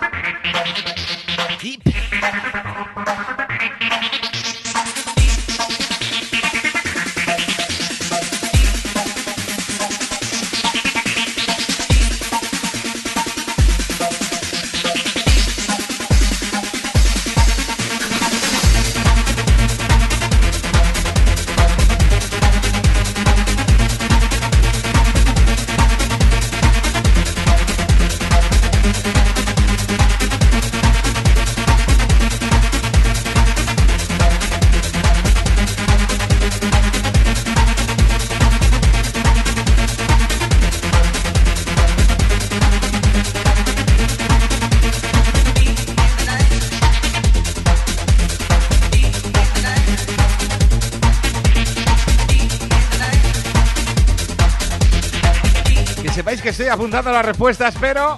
Apuntando las respuestas, pero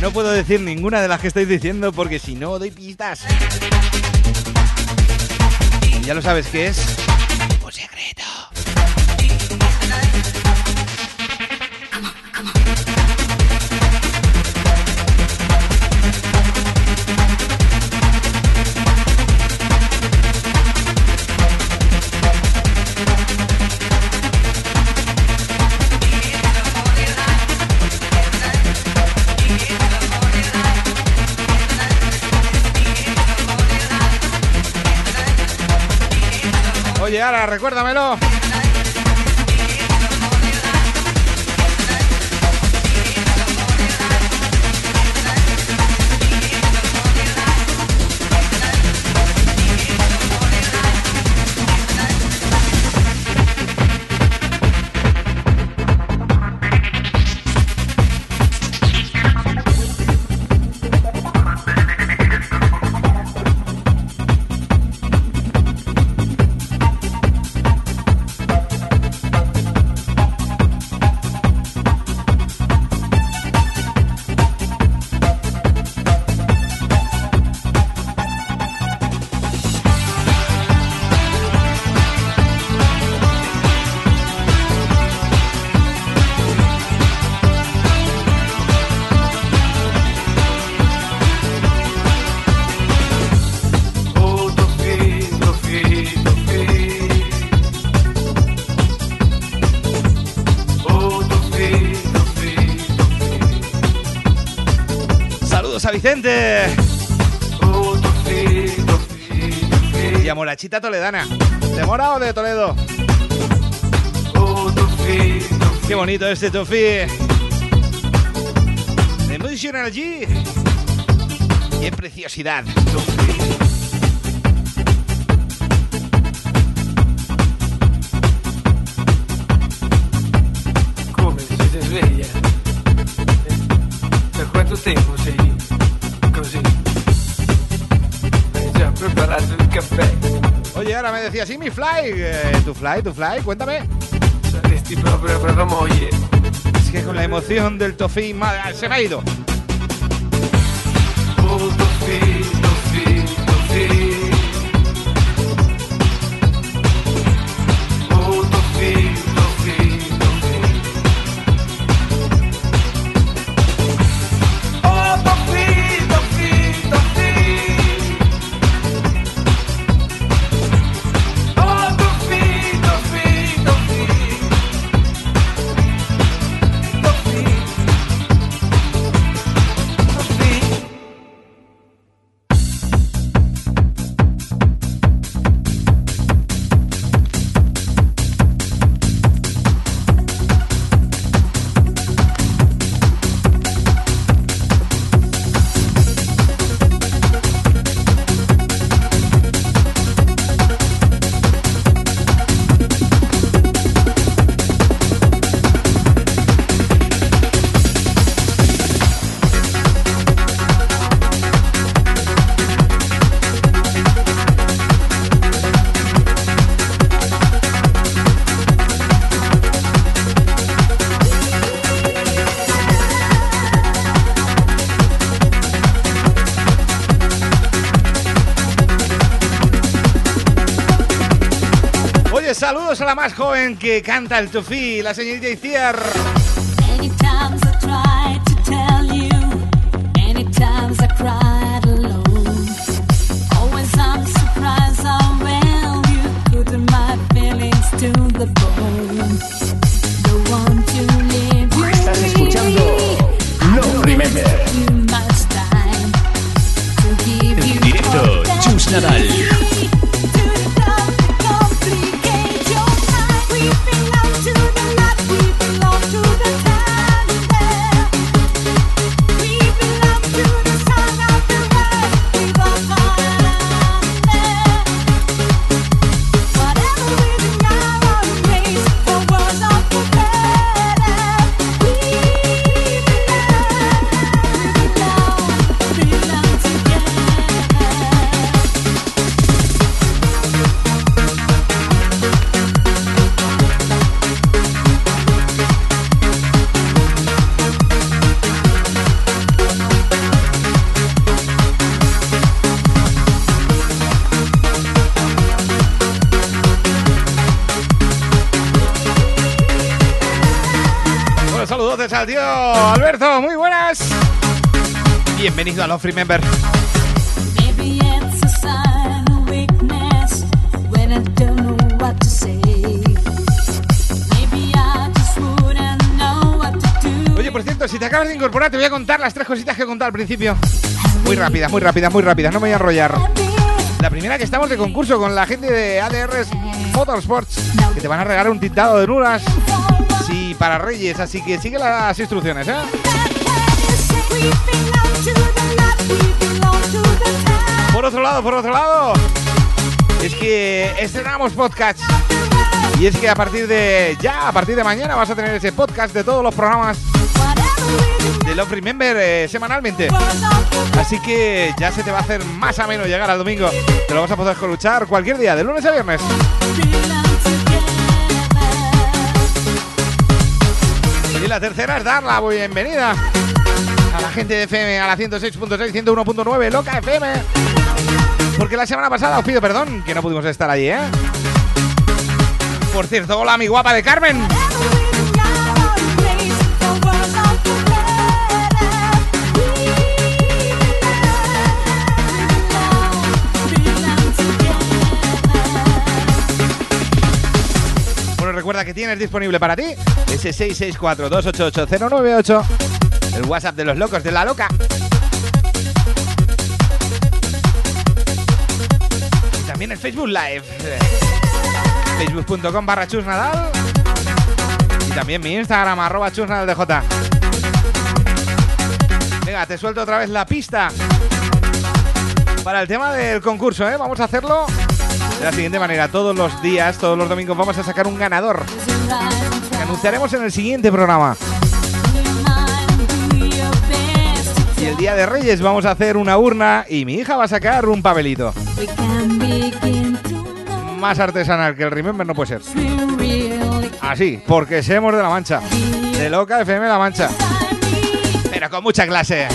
no puedo decir ninguna de las que estáis diciendo porque si no doy pistas. Ya lo sabes qué es. Ahora Vicente. Y a Morachita Toledana. ¿De Mora o de Toledo? Qué bonito este Tofi. Emotional G. Qué preciosidad. Oye, decías, ¿y mi fly? Eh, ¿Tu fly, tu fly? Cuéntame. Proprio una brava moglie. Es que con la emoción del Tofi ma- se me ha ido. Más joven que canta el Tufi, la señorita Iciar. Do. Oye, por cierto, si te acabas de incorporar, te voy a contar las tres cositas que he contado al principio. Muy rápidas, muy rápidas, muy rápidas, no me voy a enrollar. La primera que estamos de concurso con la gente de ADRs Motorsports, que te van a regalar un tintado de lunas. Sí, para Reyes, así que sigue las instrucciones, ¿eh? Por otro lado, por otro lado, es que estrenamos podcast. Y es que a partir de ya, a partir de mañana vas a tener ese podcast de todos los programas de Love Remember eh, semanalmente. Así que ya se te va a hacer más ameno llegar al domingo. Te lo vas a poder escuchar cualquier día, de lunes a viernes. Y la tercera es dar la bienvenida a la gente de FM, a la 106.6, 101.9, Loca FM. Porque la semana pasada os pido perdón que no pudimos estar allí, ¿eh? Por cierto, hola mi guapa de Carmen. Bueno, recuerda que tienes disponible para ti ese 664-288-098, el WhatsApp de los locos de la loca. Facebook Live, facebook.com barra chusnadal y también mi Instagram arroba chusnadaldj. Venga, te suelto otra vez la pista para el tema del concurso, ¿eh? Vamos a hacerlo de la siguiente manera. Todos los días, todos los domingos vamos a sacar un ganador que anunciaremos en el siguiente programa. Y el día de Reyes vamos a hacer una urna y mi hija va a sacar un papelito. Más artesanal que el Remember no puede ser. Así, porque somos de La Mancha. De Loca FM La Mancha. Pero con mucha clase.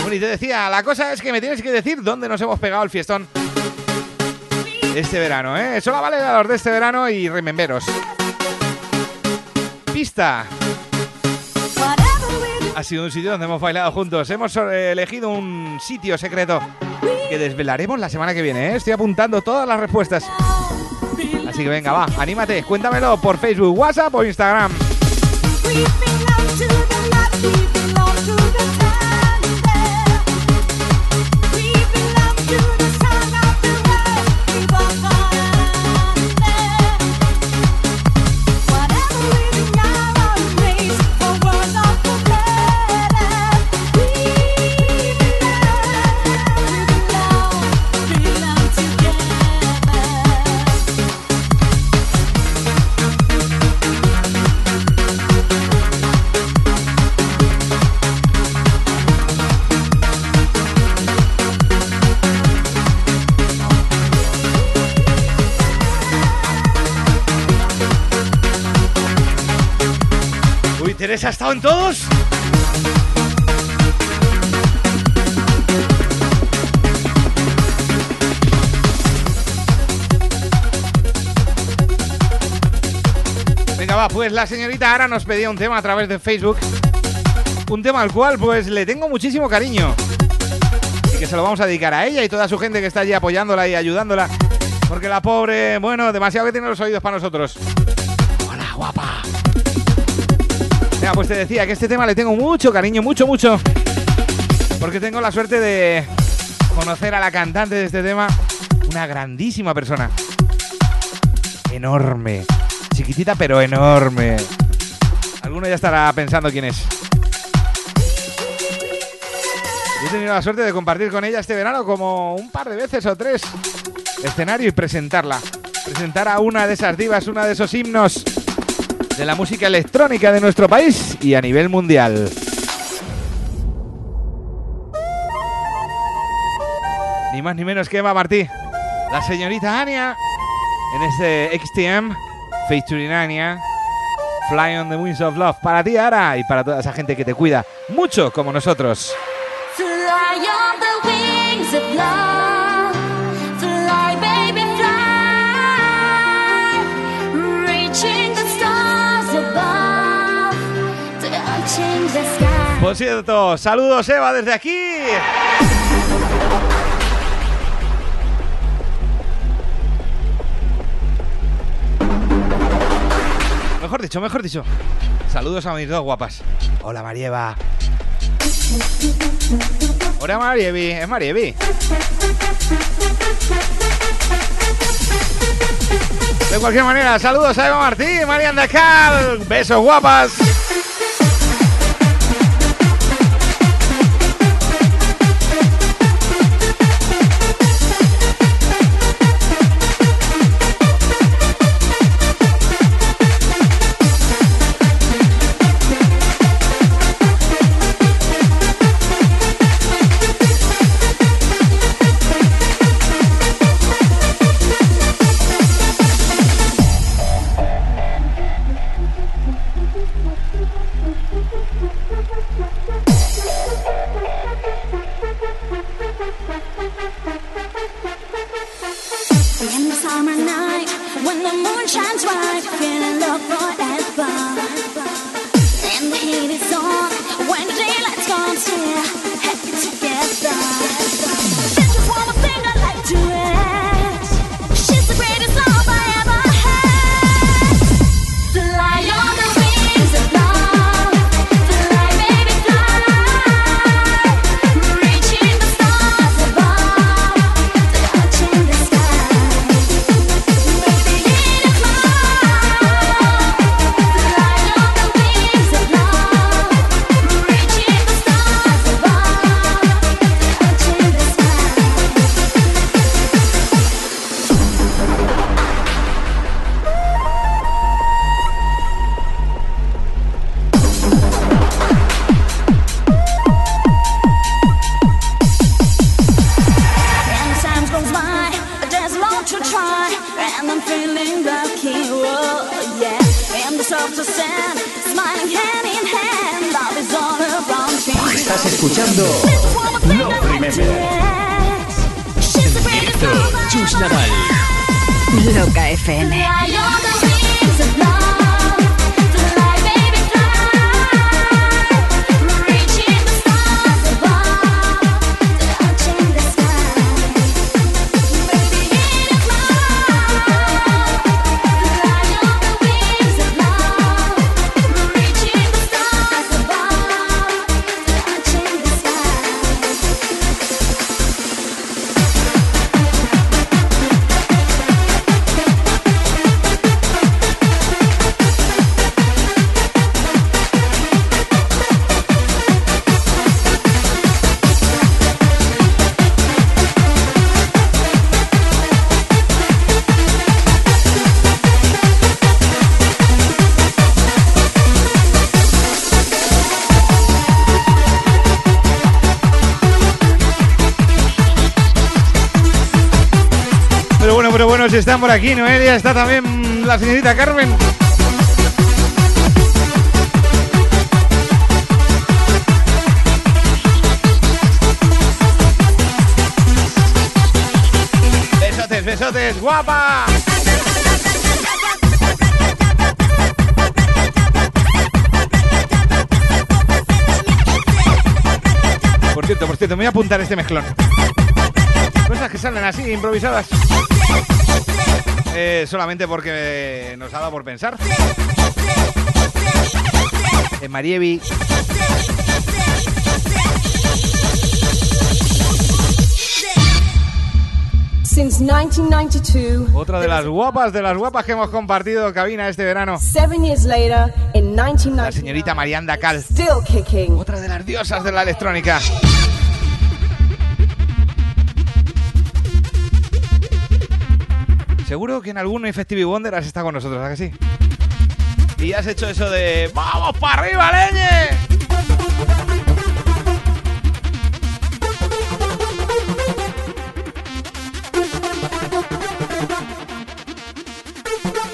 Bueno, y te decía, la cosa es que me tienes que decir dónde nos hemos pegado el fiestón este verano, ¿eh? Solo vale a los de este verano y rememberos. Pista. Ha sido un sitio donde hemos bailado juntos. Hemos eh, elegido un sitio secreto que desvelaremos la semana que viene, ¿eh? Estoy apuntando todas las respuestas. Así que venga, va, anímate, cuéntamelo por Facebook, WhatsApp o Instagram. Ha estado en todos. Venga, va, pues la señorita Ara nos pedía un tema a través de Facebook. Un tema al cual pues le tengo muchísimo cariño. Y que se lo vamos a dedicar a ella y toda su gente que está allí apoyándola y ayudándola. Porque la pobre, bueno, demasiado que tiene los oídos para nosotros. Pues te decía que este tema le tengo mucho cariño, mucho, mucho. Porque tengo la suerte de conocer a la cantante de este tema. Una grandísima persona. Enorme. Chiquitita pero enorme. Alguno ya estará pensando quién es. He tenido la suerte de compartir con ella este verano como un par de veces o tres escenario y presentarla. Presentar a una de esas divas, una de esos himnos de la música electrónica de nuestro país y a nivel mundial. Ni más ni menos que Eva Martí, la señorita Ania, en este XTM, featuring Ania, Fly on the Wings of Love, para ti, Ara, y para toda esa gente que te cuida mucho como nosotros. Fly on the wings of love. Por cierto, saludos Eva desde aquí. Mejor dicho, mejor dicho. Saludos a mis dos guapas. Hola Marieva. Hola Marievi, es Marievi. De cualquier manera, saludos a Eva Martí, Marian Dacal. Besos guapas. están por aquí, Noelia, está también la señorita Carmen. Besotes, besotes, guapa. Por cierto, por cierto, me voy a apuntar este mezclón. Cosas que salen así, improvisadas. Eh, solamente porque nos ha dado por pensar. En Marievi. Since 1992, Otra de las guapas, de las guapas que hemos compartido cabina este verano. seven years later, in La 1990, señorita Marianda Cal. still kicking. Otra de las diosas de la electrónica. Seguro que en algún Festive Wonder has estado con nosotros, ¿verdad que sí? Y has hecho eso de ¡Vamos para arriba, leñe!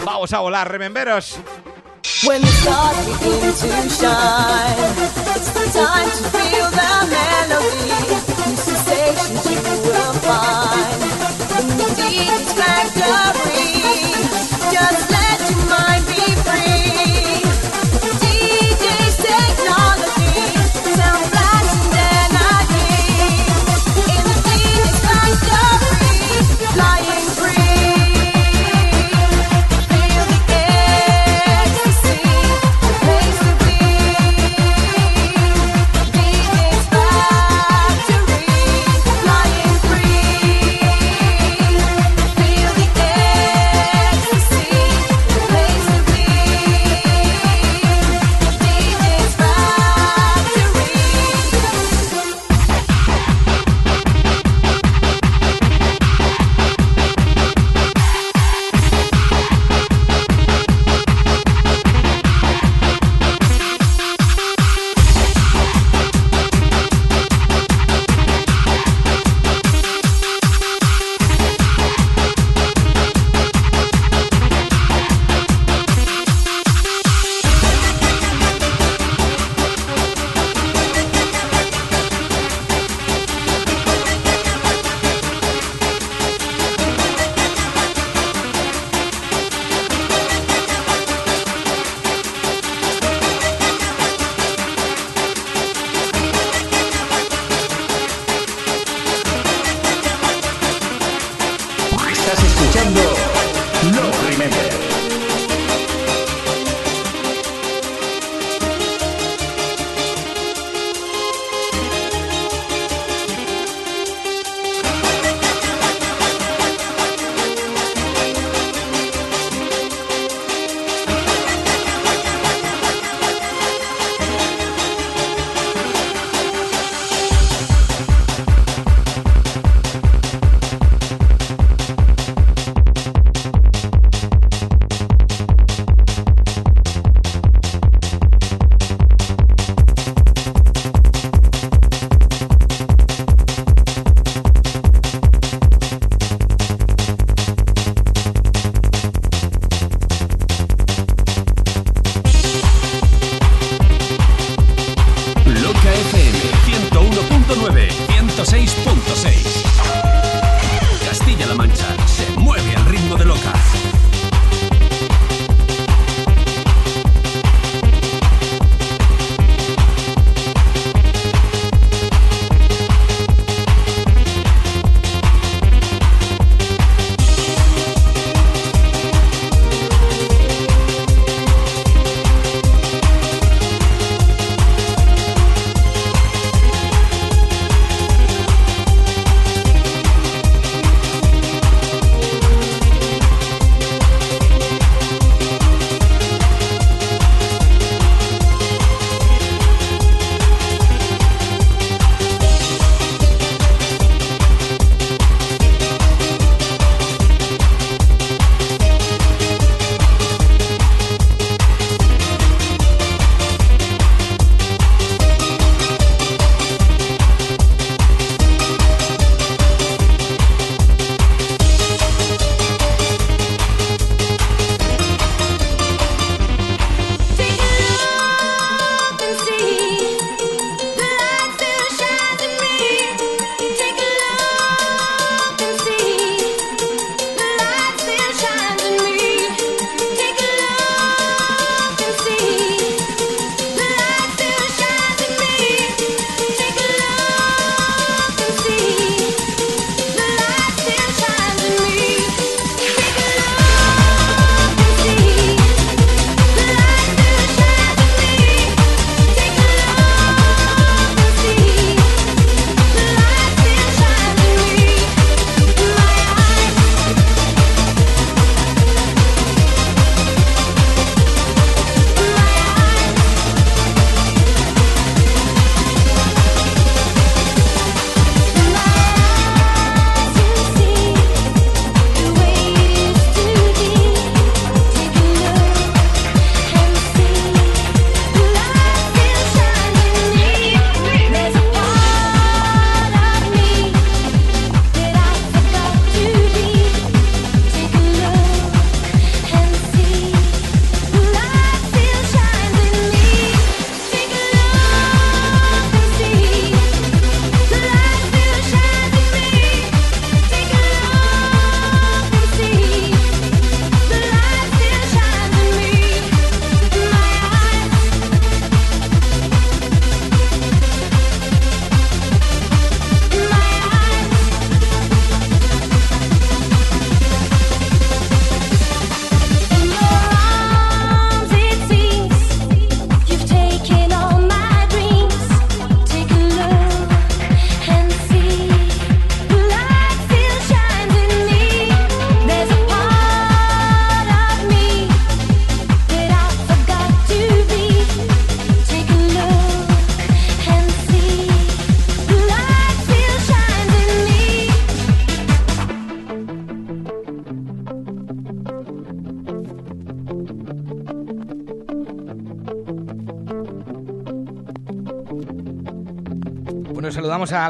Vamos a volar, rememberos. When the stars begin to shine, it's the time to feel the melody. New sensations you will find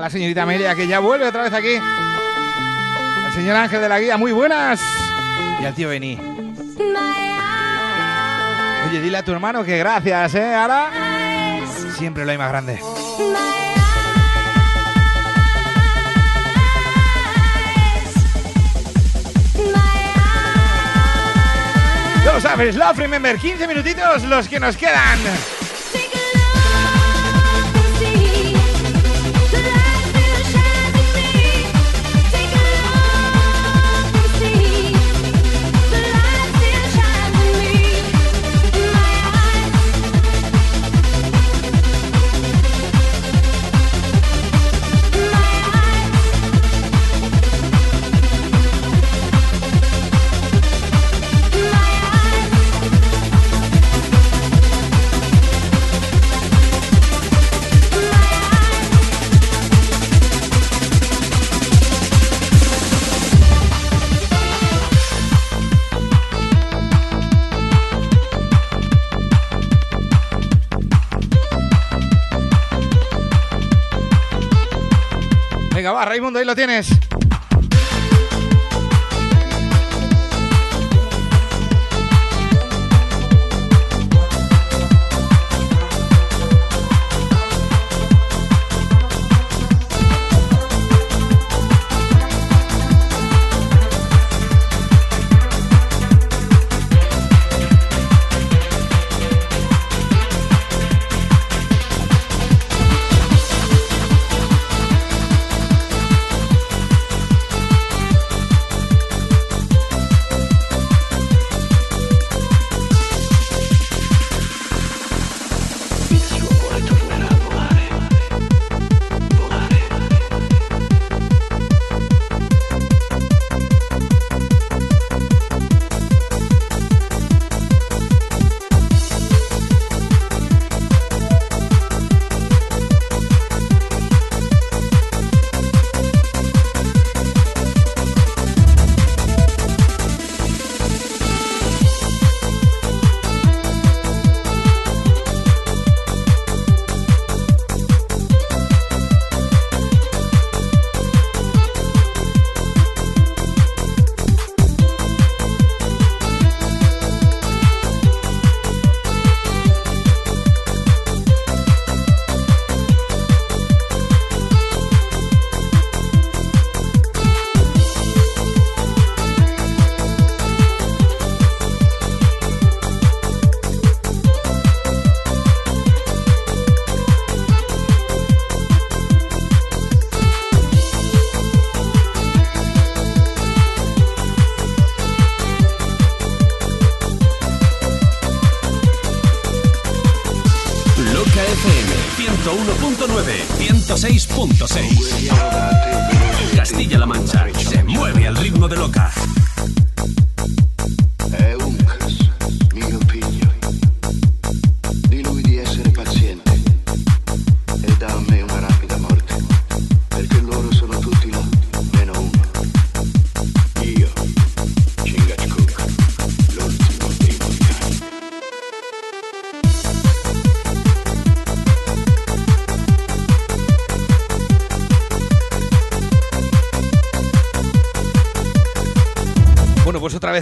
la señorita Amelia que ya vuelve otra vez aquí. Al señor Ángel de la Guía, muy buenas. Y al tío Beni. Oye, dile a tu hermano que gracias, ¿eh? Ahora siempre lo hay más grande. Ya lo sabes, Love Remember, 15 minutitos los que nos quedan. Raimundo, ahí lo tienes. 106.6. Castilla-La Mancha se mueve al ritmo de Loca.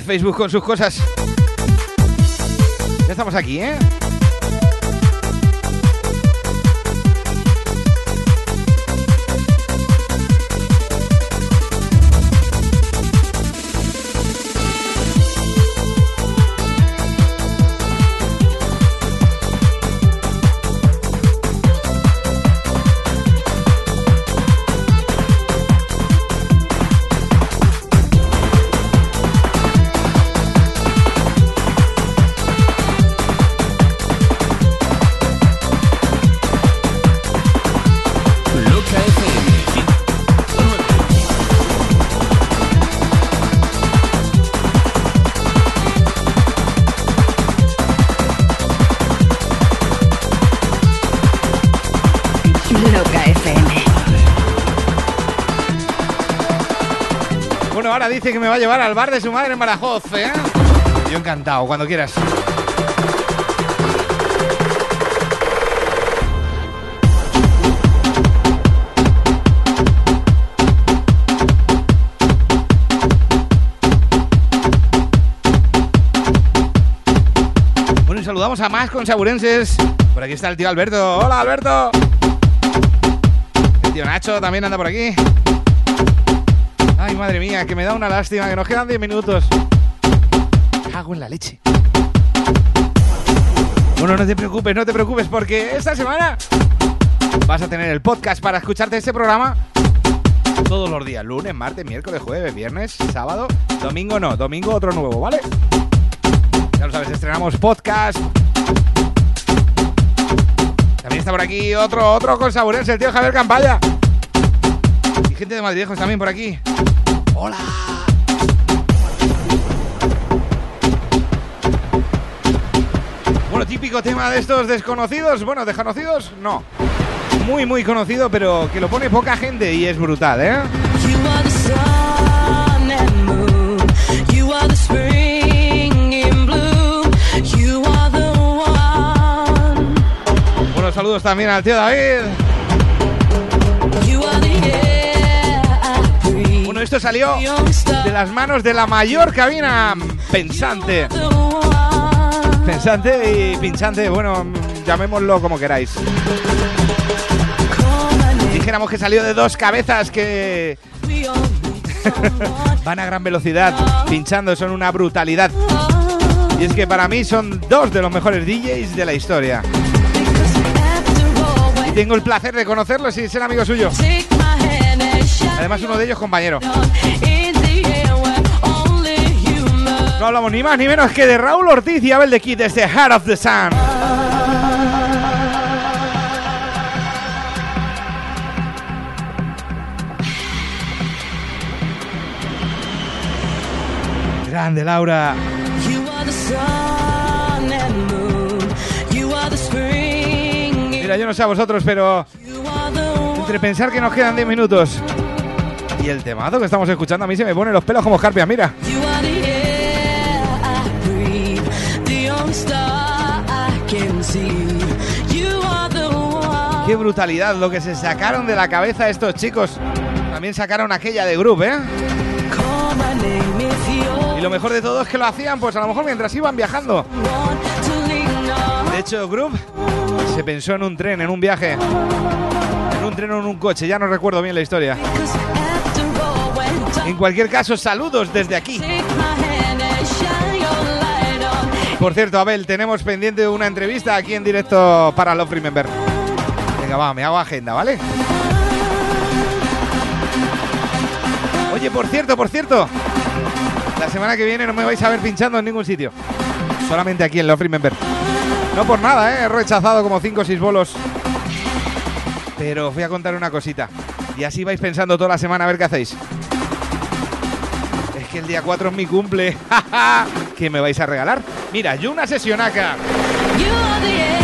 Facebook con sus cosas. Ya estamos aquí, ¿eh? que me va a llevar al bar de su madre en Badajoz, ¿eh? Yo encantado, cuando quieras. Bueno, y saludamos a más consaburenses. Por aquí está el tío Alberto. ¡Hola, Alberto! El tío Nacho también anda por aquí. Ay, madre mía, que me da una lástima, que nos quedan 10 minutos. Cago en la leche. Bueno, no te preocupes, no te preocupes, porque esta semana vas a tener el podcast para escucharte este programa todos los días. Lunes, martes, miércoles, jueves, viernes, sábado. Domingo no, domingo otro nuevo, ¿vale? Ya lo sabes, estrenamos podcast. También está por aquí otro, otro con saburense, el tío Javier Campalla. Gente de Madridejos también por aquí. Hola. Bueno, típico tema de estos desconocidos. Bueno, desconocidos, no. Muy, muy conocido, pero que lo pone poca gente y es brutal, ¿eh? Buenos saludos también al tío David. Esto salió de las manos de la mayor cabina pensante. Pensante y pinchante, bueno, llamémoslo como queráis. Dijéramos que salió de dos cabezas que van a gran velocidad, pinchando, son una brutalidad. Y es que para mí son dos de los mejores DJs de la historia. Y tengo el placer de conocerlos y ser amigo suyo. Además, uno de ellos compañero. in the air where only human. No hablamos ni más ni menos que de Raúl Ortiz y Abel de Kid desde Heart of the Sun. Grande Laura. You are the sun and moon. You are the spring. in- Mira, yo no sé a vosotros, pero You are the one. entre pensar que nos quedan 10 minutos y el temazo que estamos escuchando, a mí se me ponen los pelos como escarpias, mira. Qué brutalidad lo que se sacaron de la cabeza estos chicos. También sacaron aquella de Group, ¿eh? Y lo mejor de todo es que lo hacían, pues a lo mejor mientras iban viajando. De hecho, Group se pensó en un tren, en un viaje. En un tren o en un coche, ya no recuerdo bien la historia. En cualquier caso, saludos desde aquí. Por cierto, Abel, tenemos pendiente una entrevista aquí en directo para Love Remember. Venga, va, me hago agenda, ¿vale? Oye, por cierto, por cierto. La semana que viene no me vais a ver pinchando en ningún sitio. Solamente aquí en Love Remember. No por nada, ¿eh? He rechazado como 5 o 6 bolos. Pero os voy a contar una cosita. Y así vais pensando toda la semana a ver qué hacéis. El día 4 es mi cumple. ¿Qué me vais a regalar? Mira, yo una sesionaca. You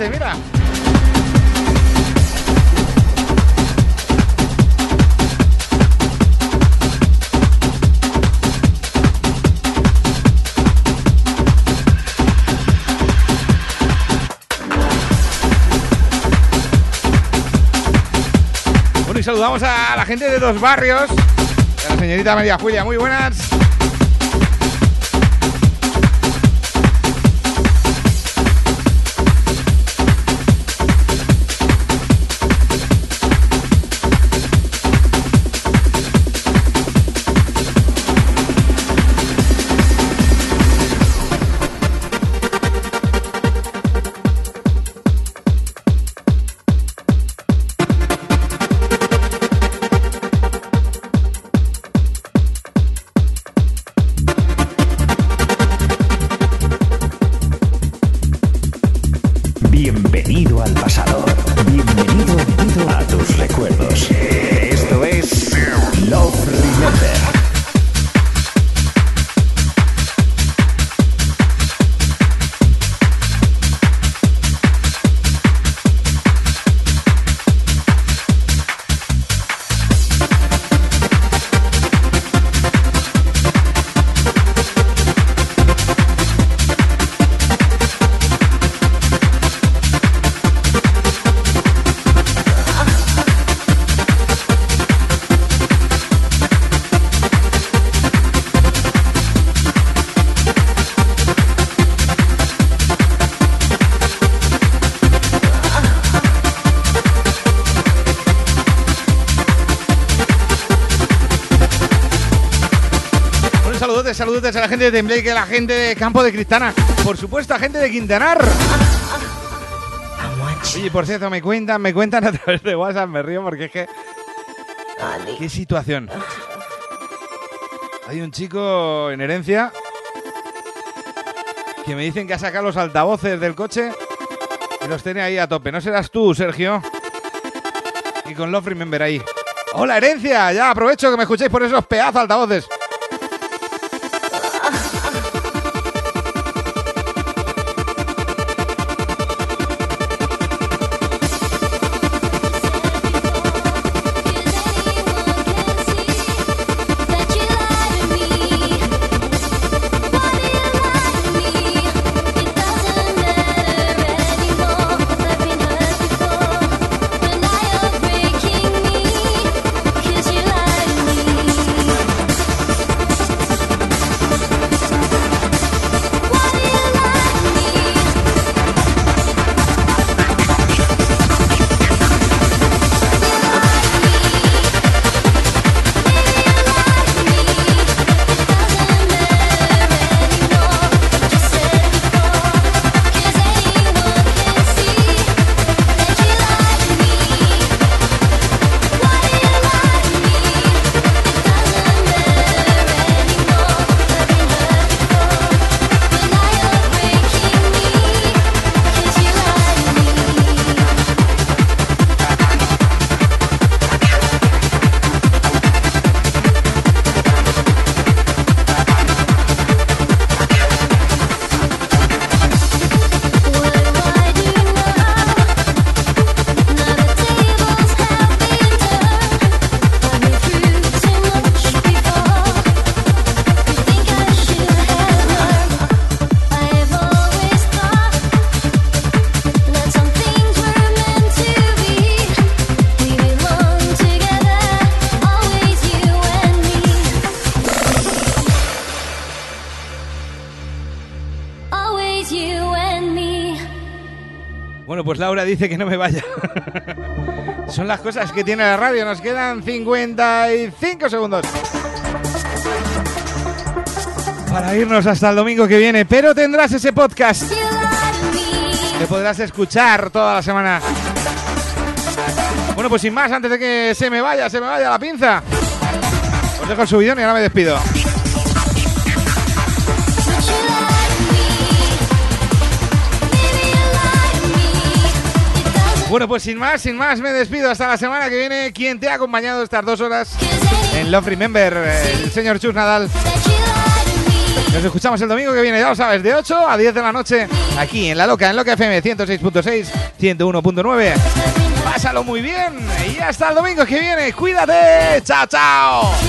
Este, mira. Bueno, y saludamos a la gente de los barrios, a la señorita María Julia, muy buenas. Gente de Tembleque, a la gente de Campo de Cristana. Por supuesto, a gente de Quintanar. Oye, por cierto, me cuentan, me cuentan a través de WhatsApp, me río porque es que... ¿Qué situación? Hay un chico en herencia que me dicen que ha sacado los altavoces del coche y los tiene ahí a tope. ¿No serás tú, Sergio? Y con Love Remember ahí. ¡Hola, herencia! Ya aprovecho que me escuchéis por esos pedazos altavoces. Dice que no me vaya. Son las cosas que tiene la radio. Nos quedan 55 segundos. Para irnos hasta el domingo que viene. Pero tendrás ese podcast. Que podrás escuchar toda la semana. Bueno, pues sin más, antes de que se me vaya, se me vaya la pinza. Os dejo el subidón y ahora me despido. Bueno, pues sin más, sin más, me despido hasta la semana que viene. Quien te ha acompañado estas dos horas en Love Remember, el señor Chus Nadal. Nos escuchamos el domingo que viene, ya lo sabes, de 8 a 10 de la noche, aquí en La Loca, en Loca FM 106.6, 101.9. Pásalo muy bien y hasta el domingo que viene. Cuídate. Chao, chao.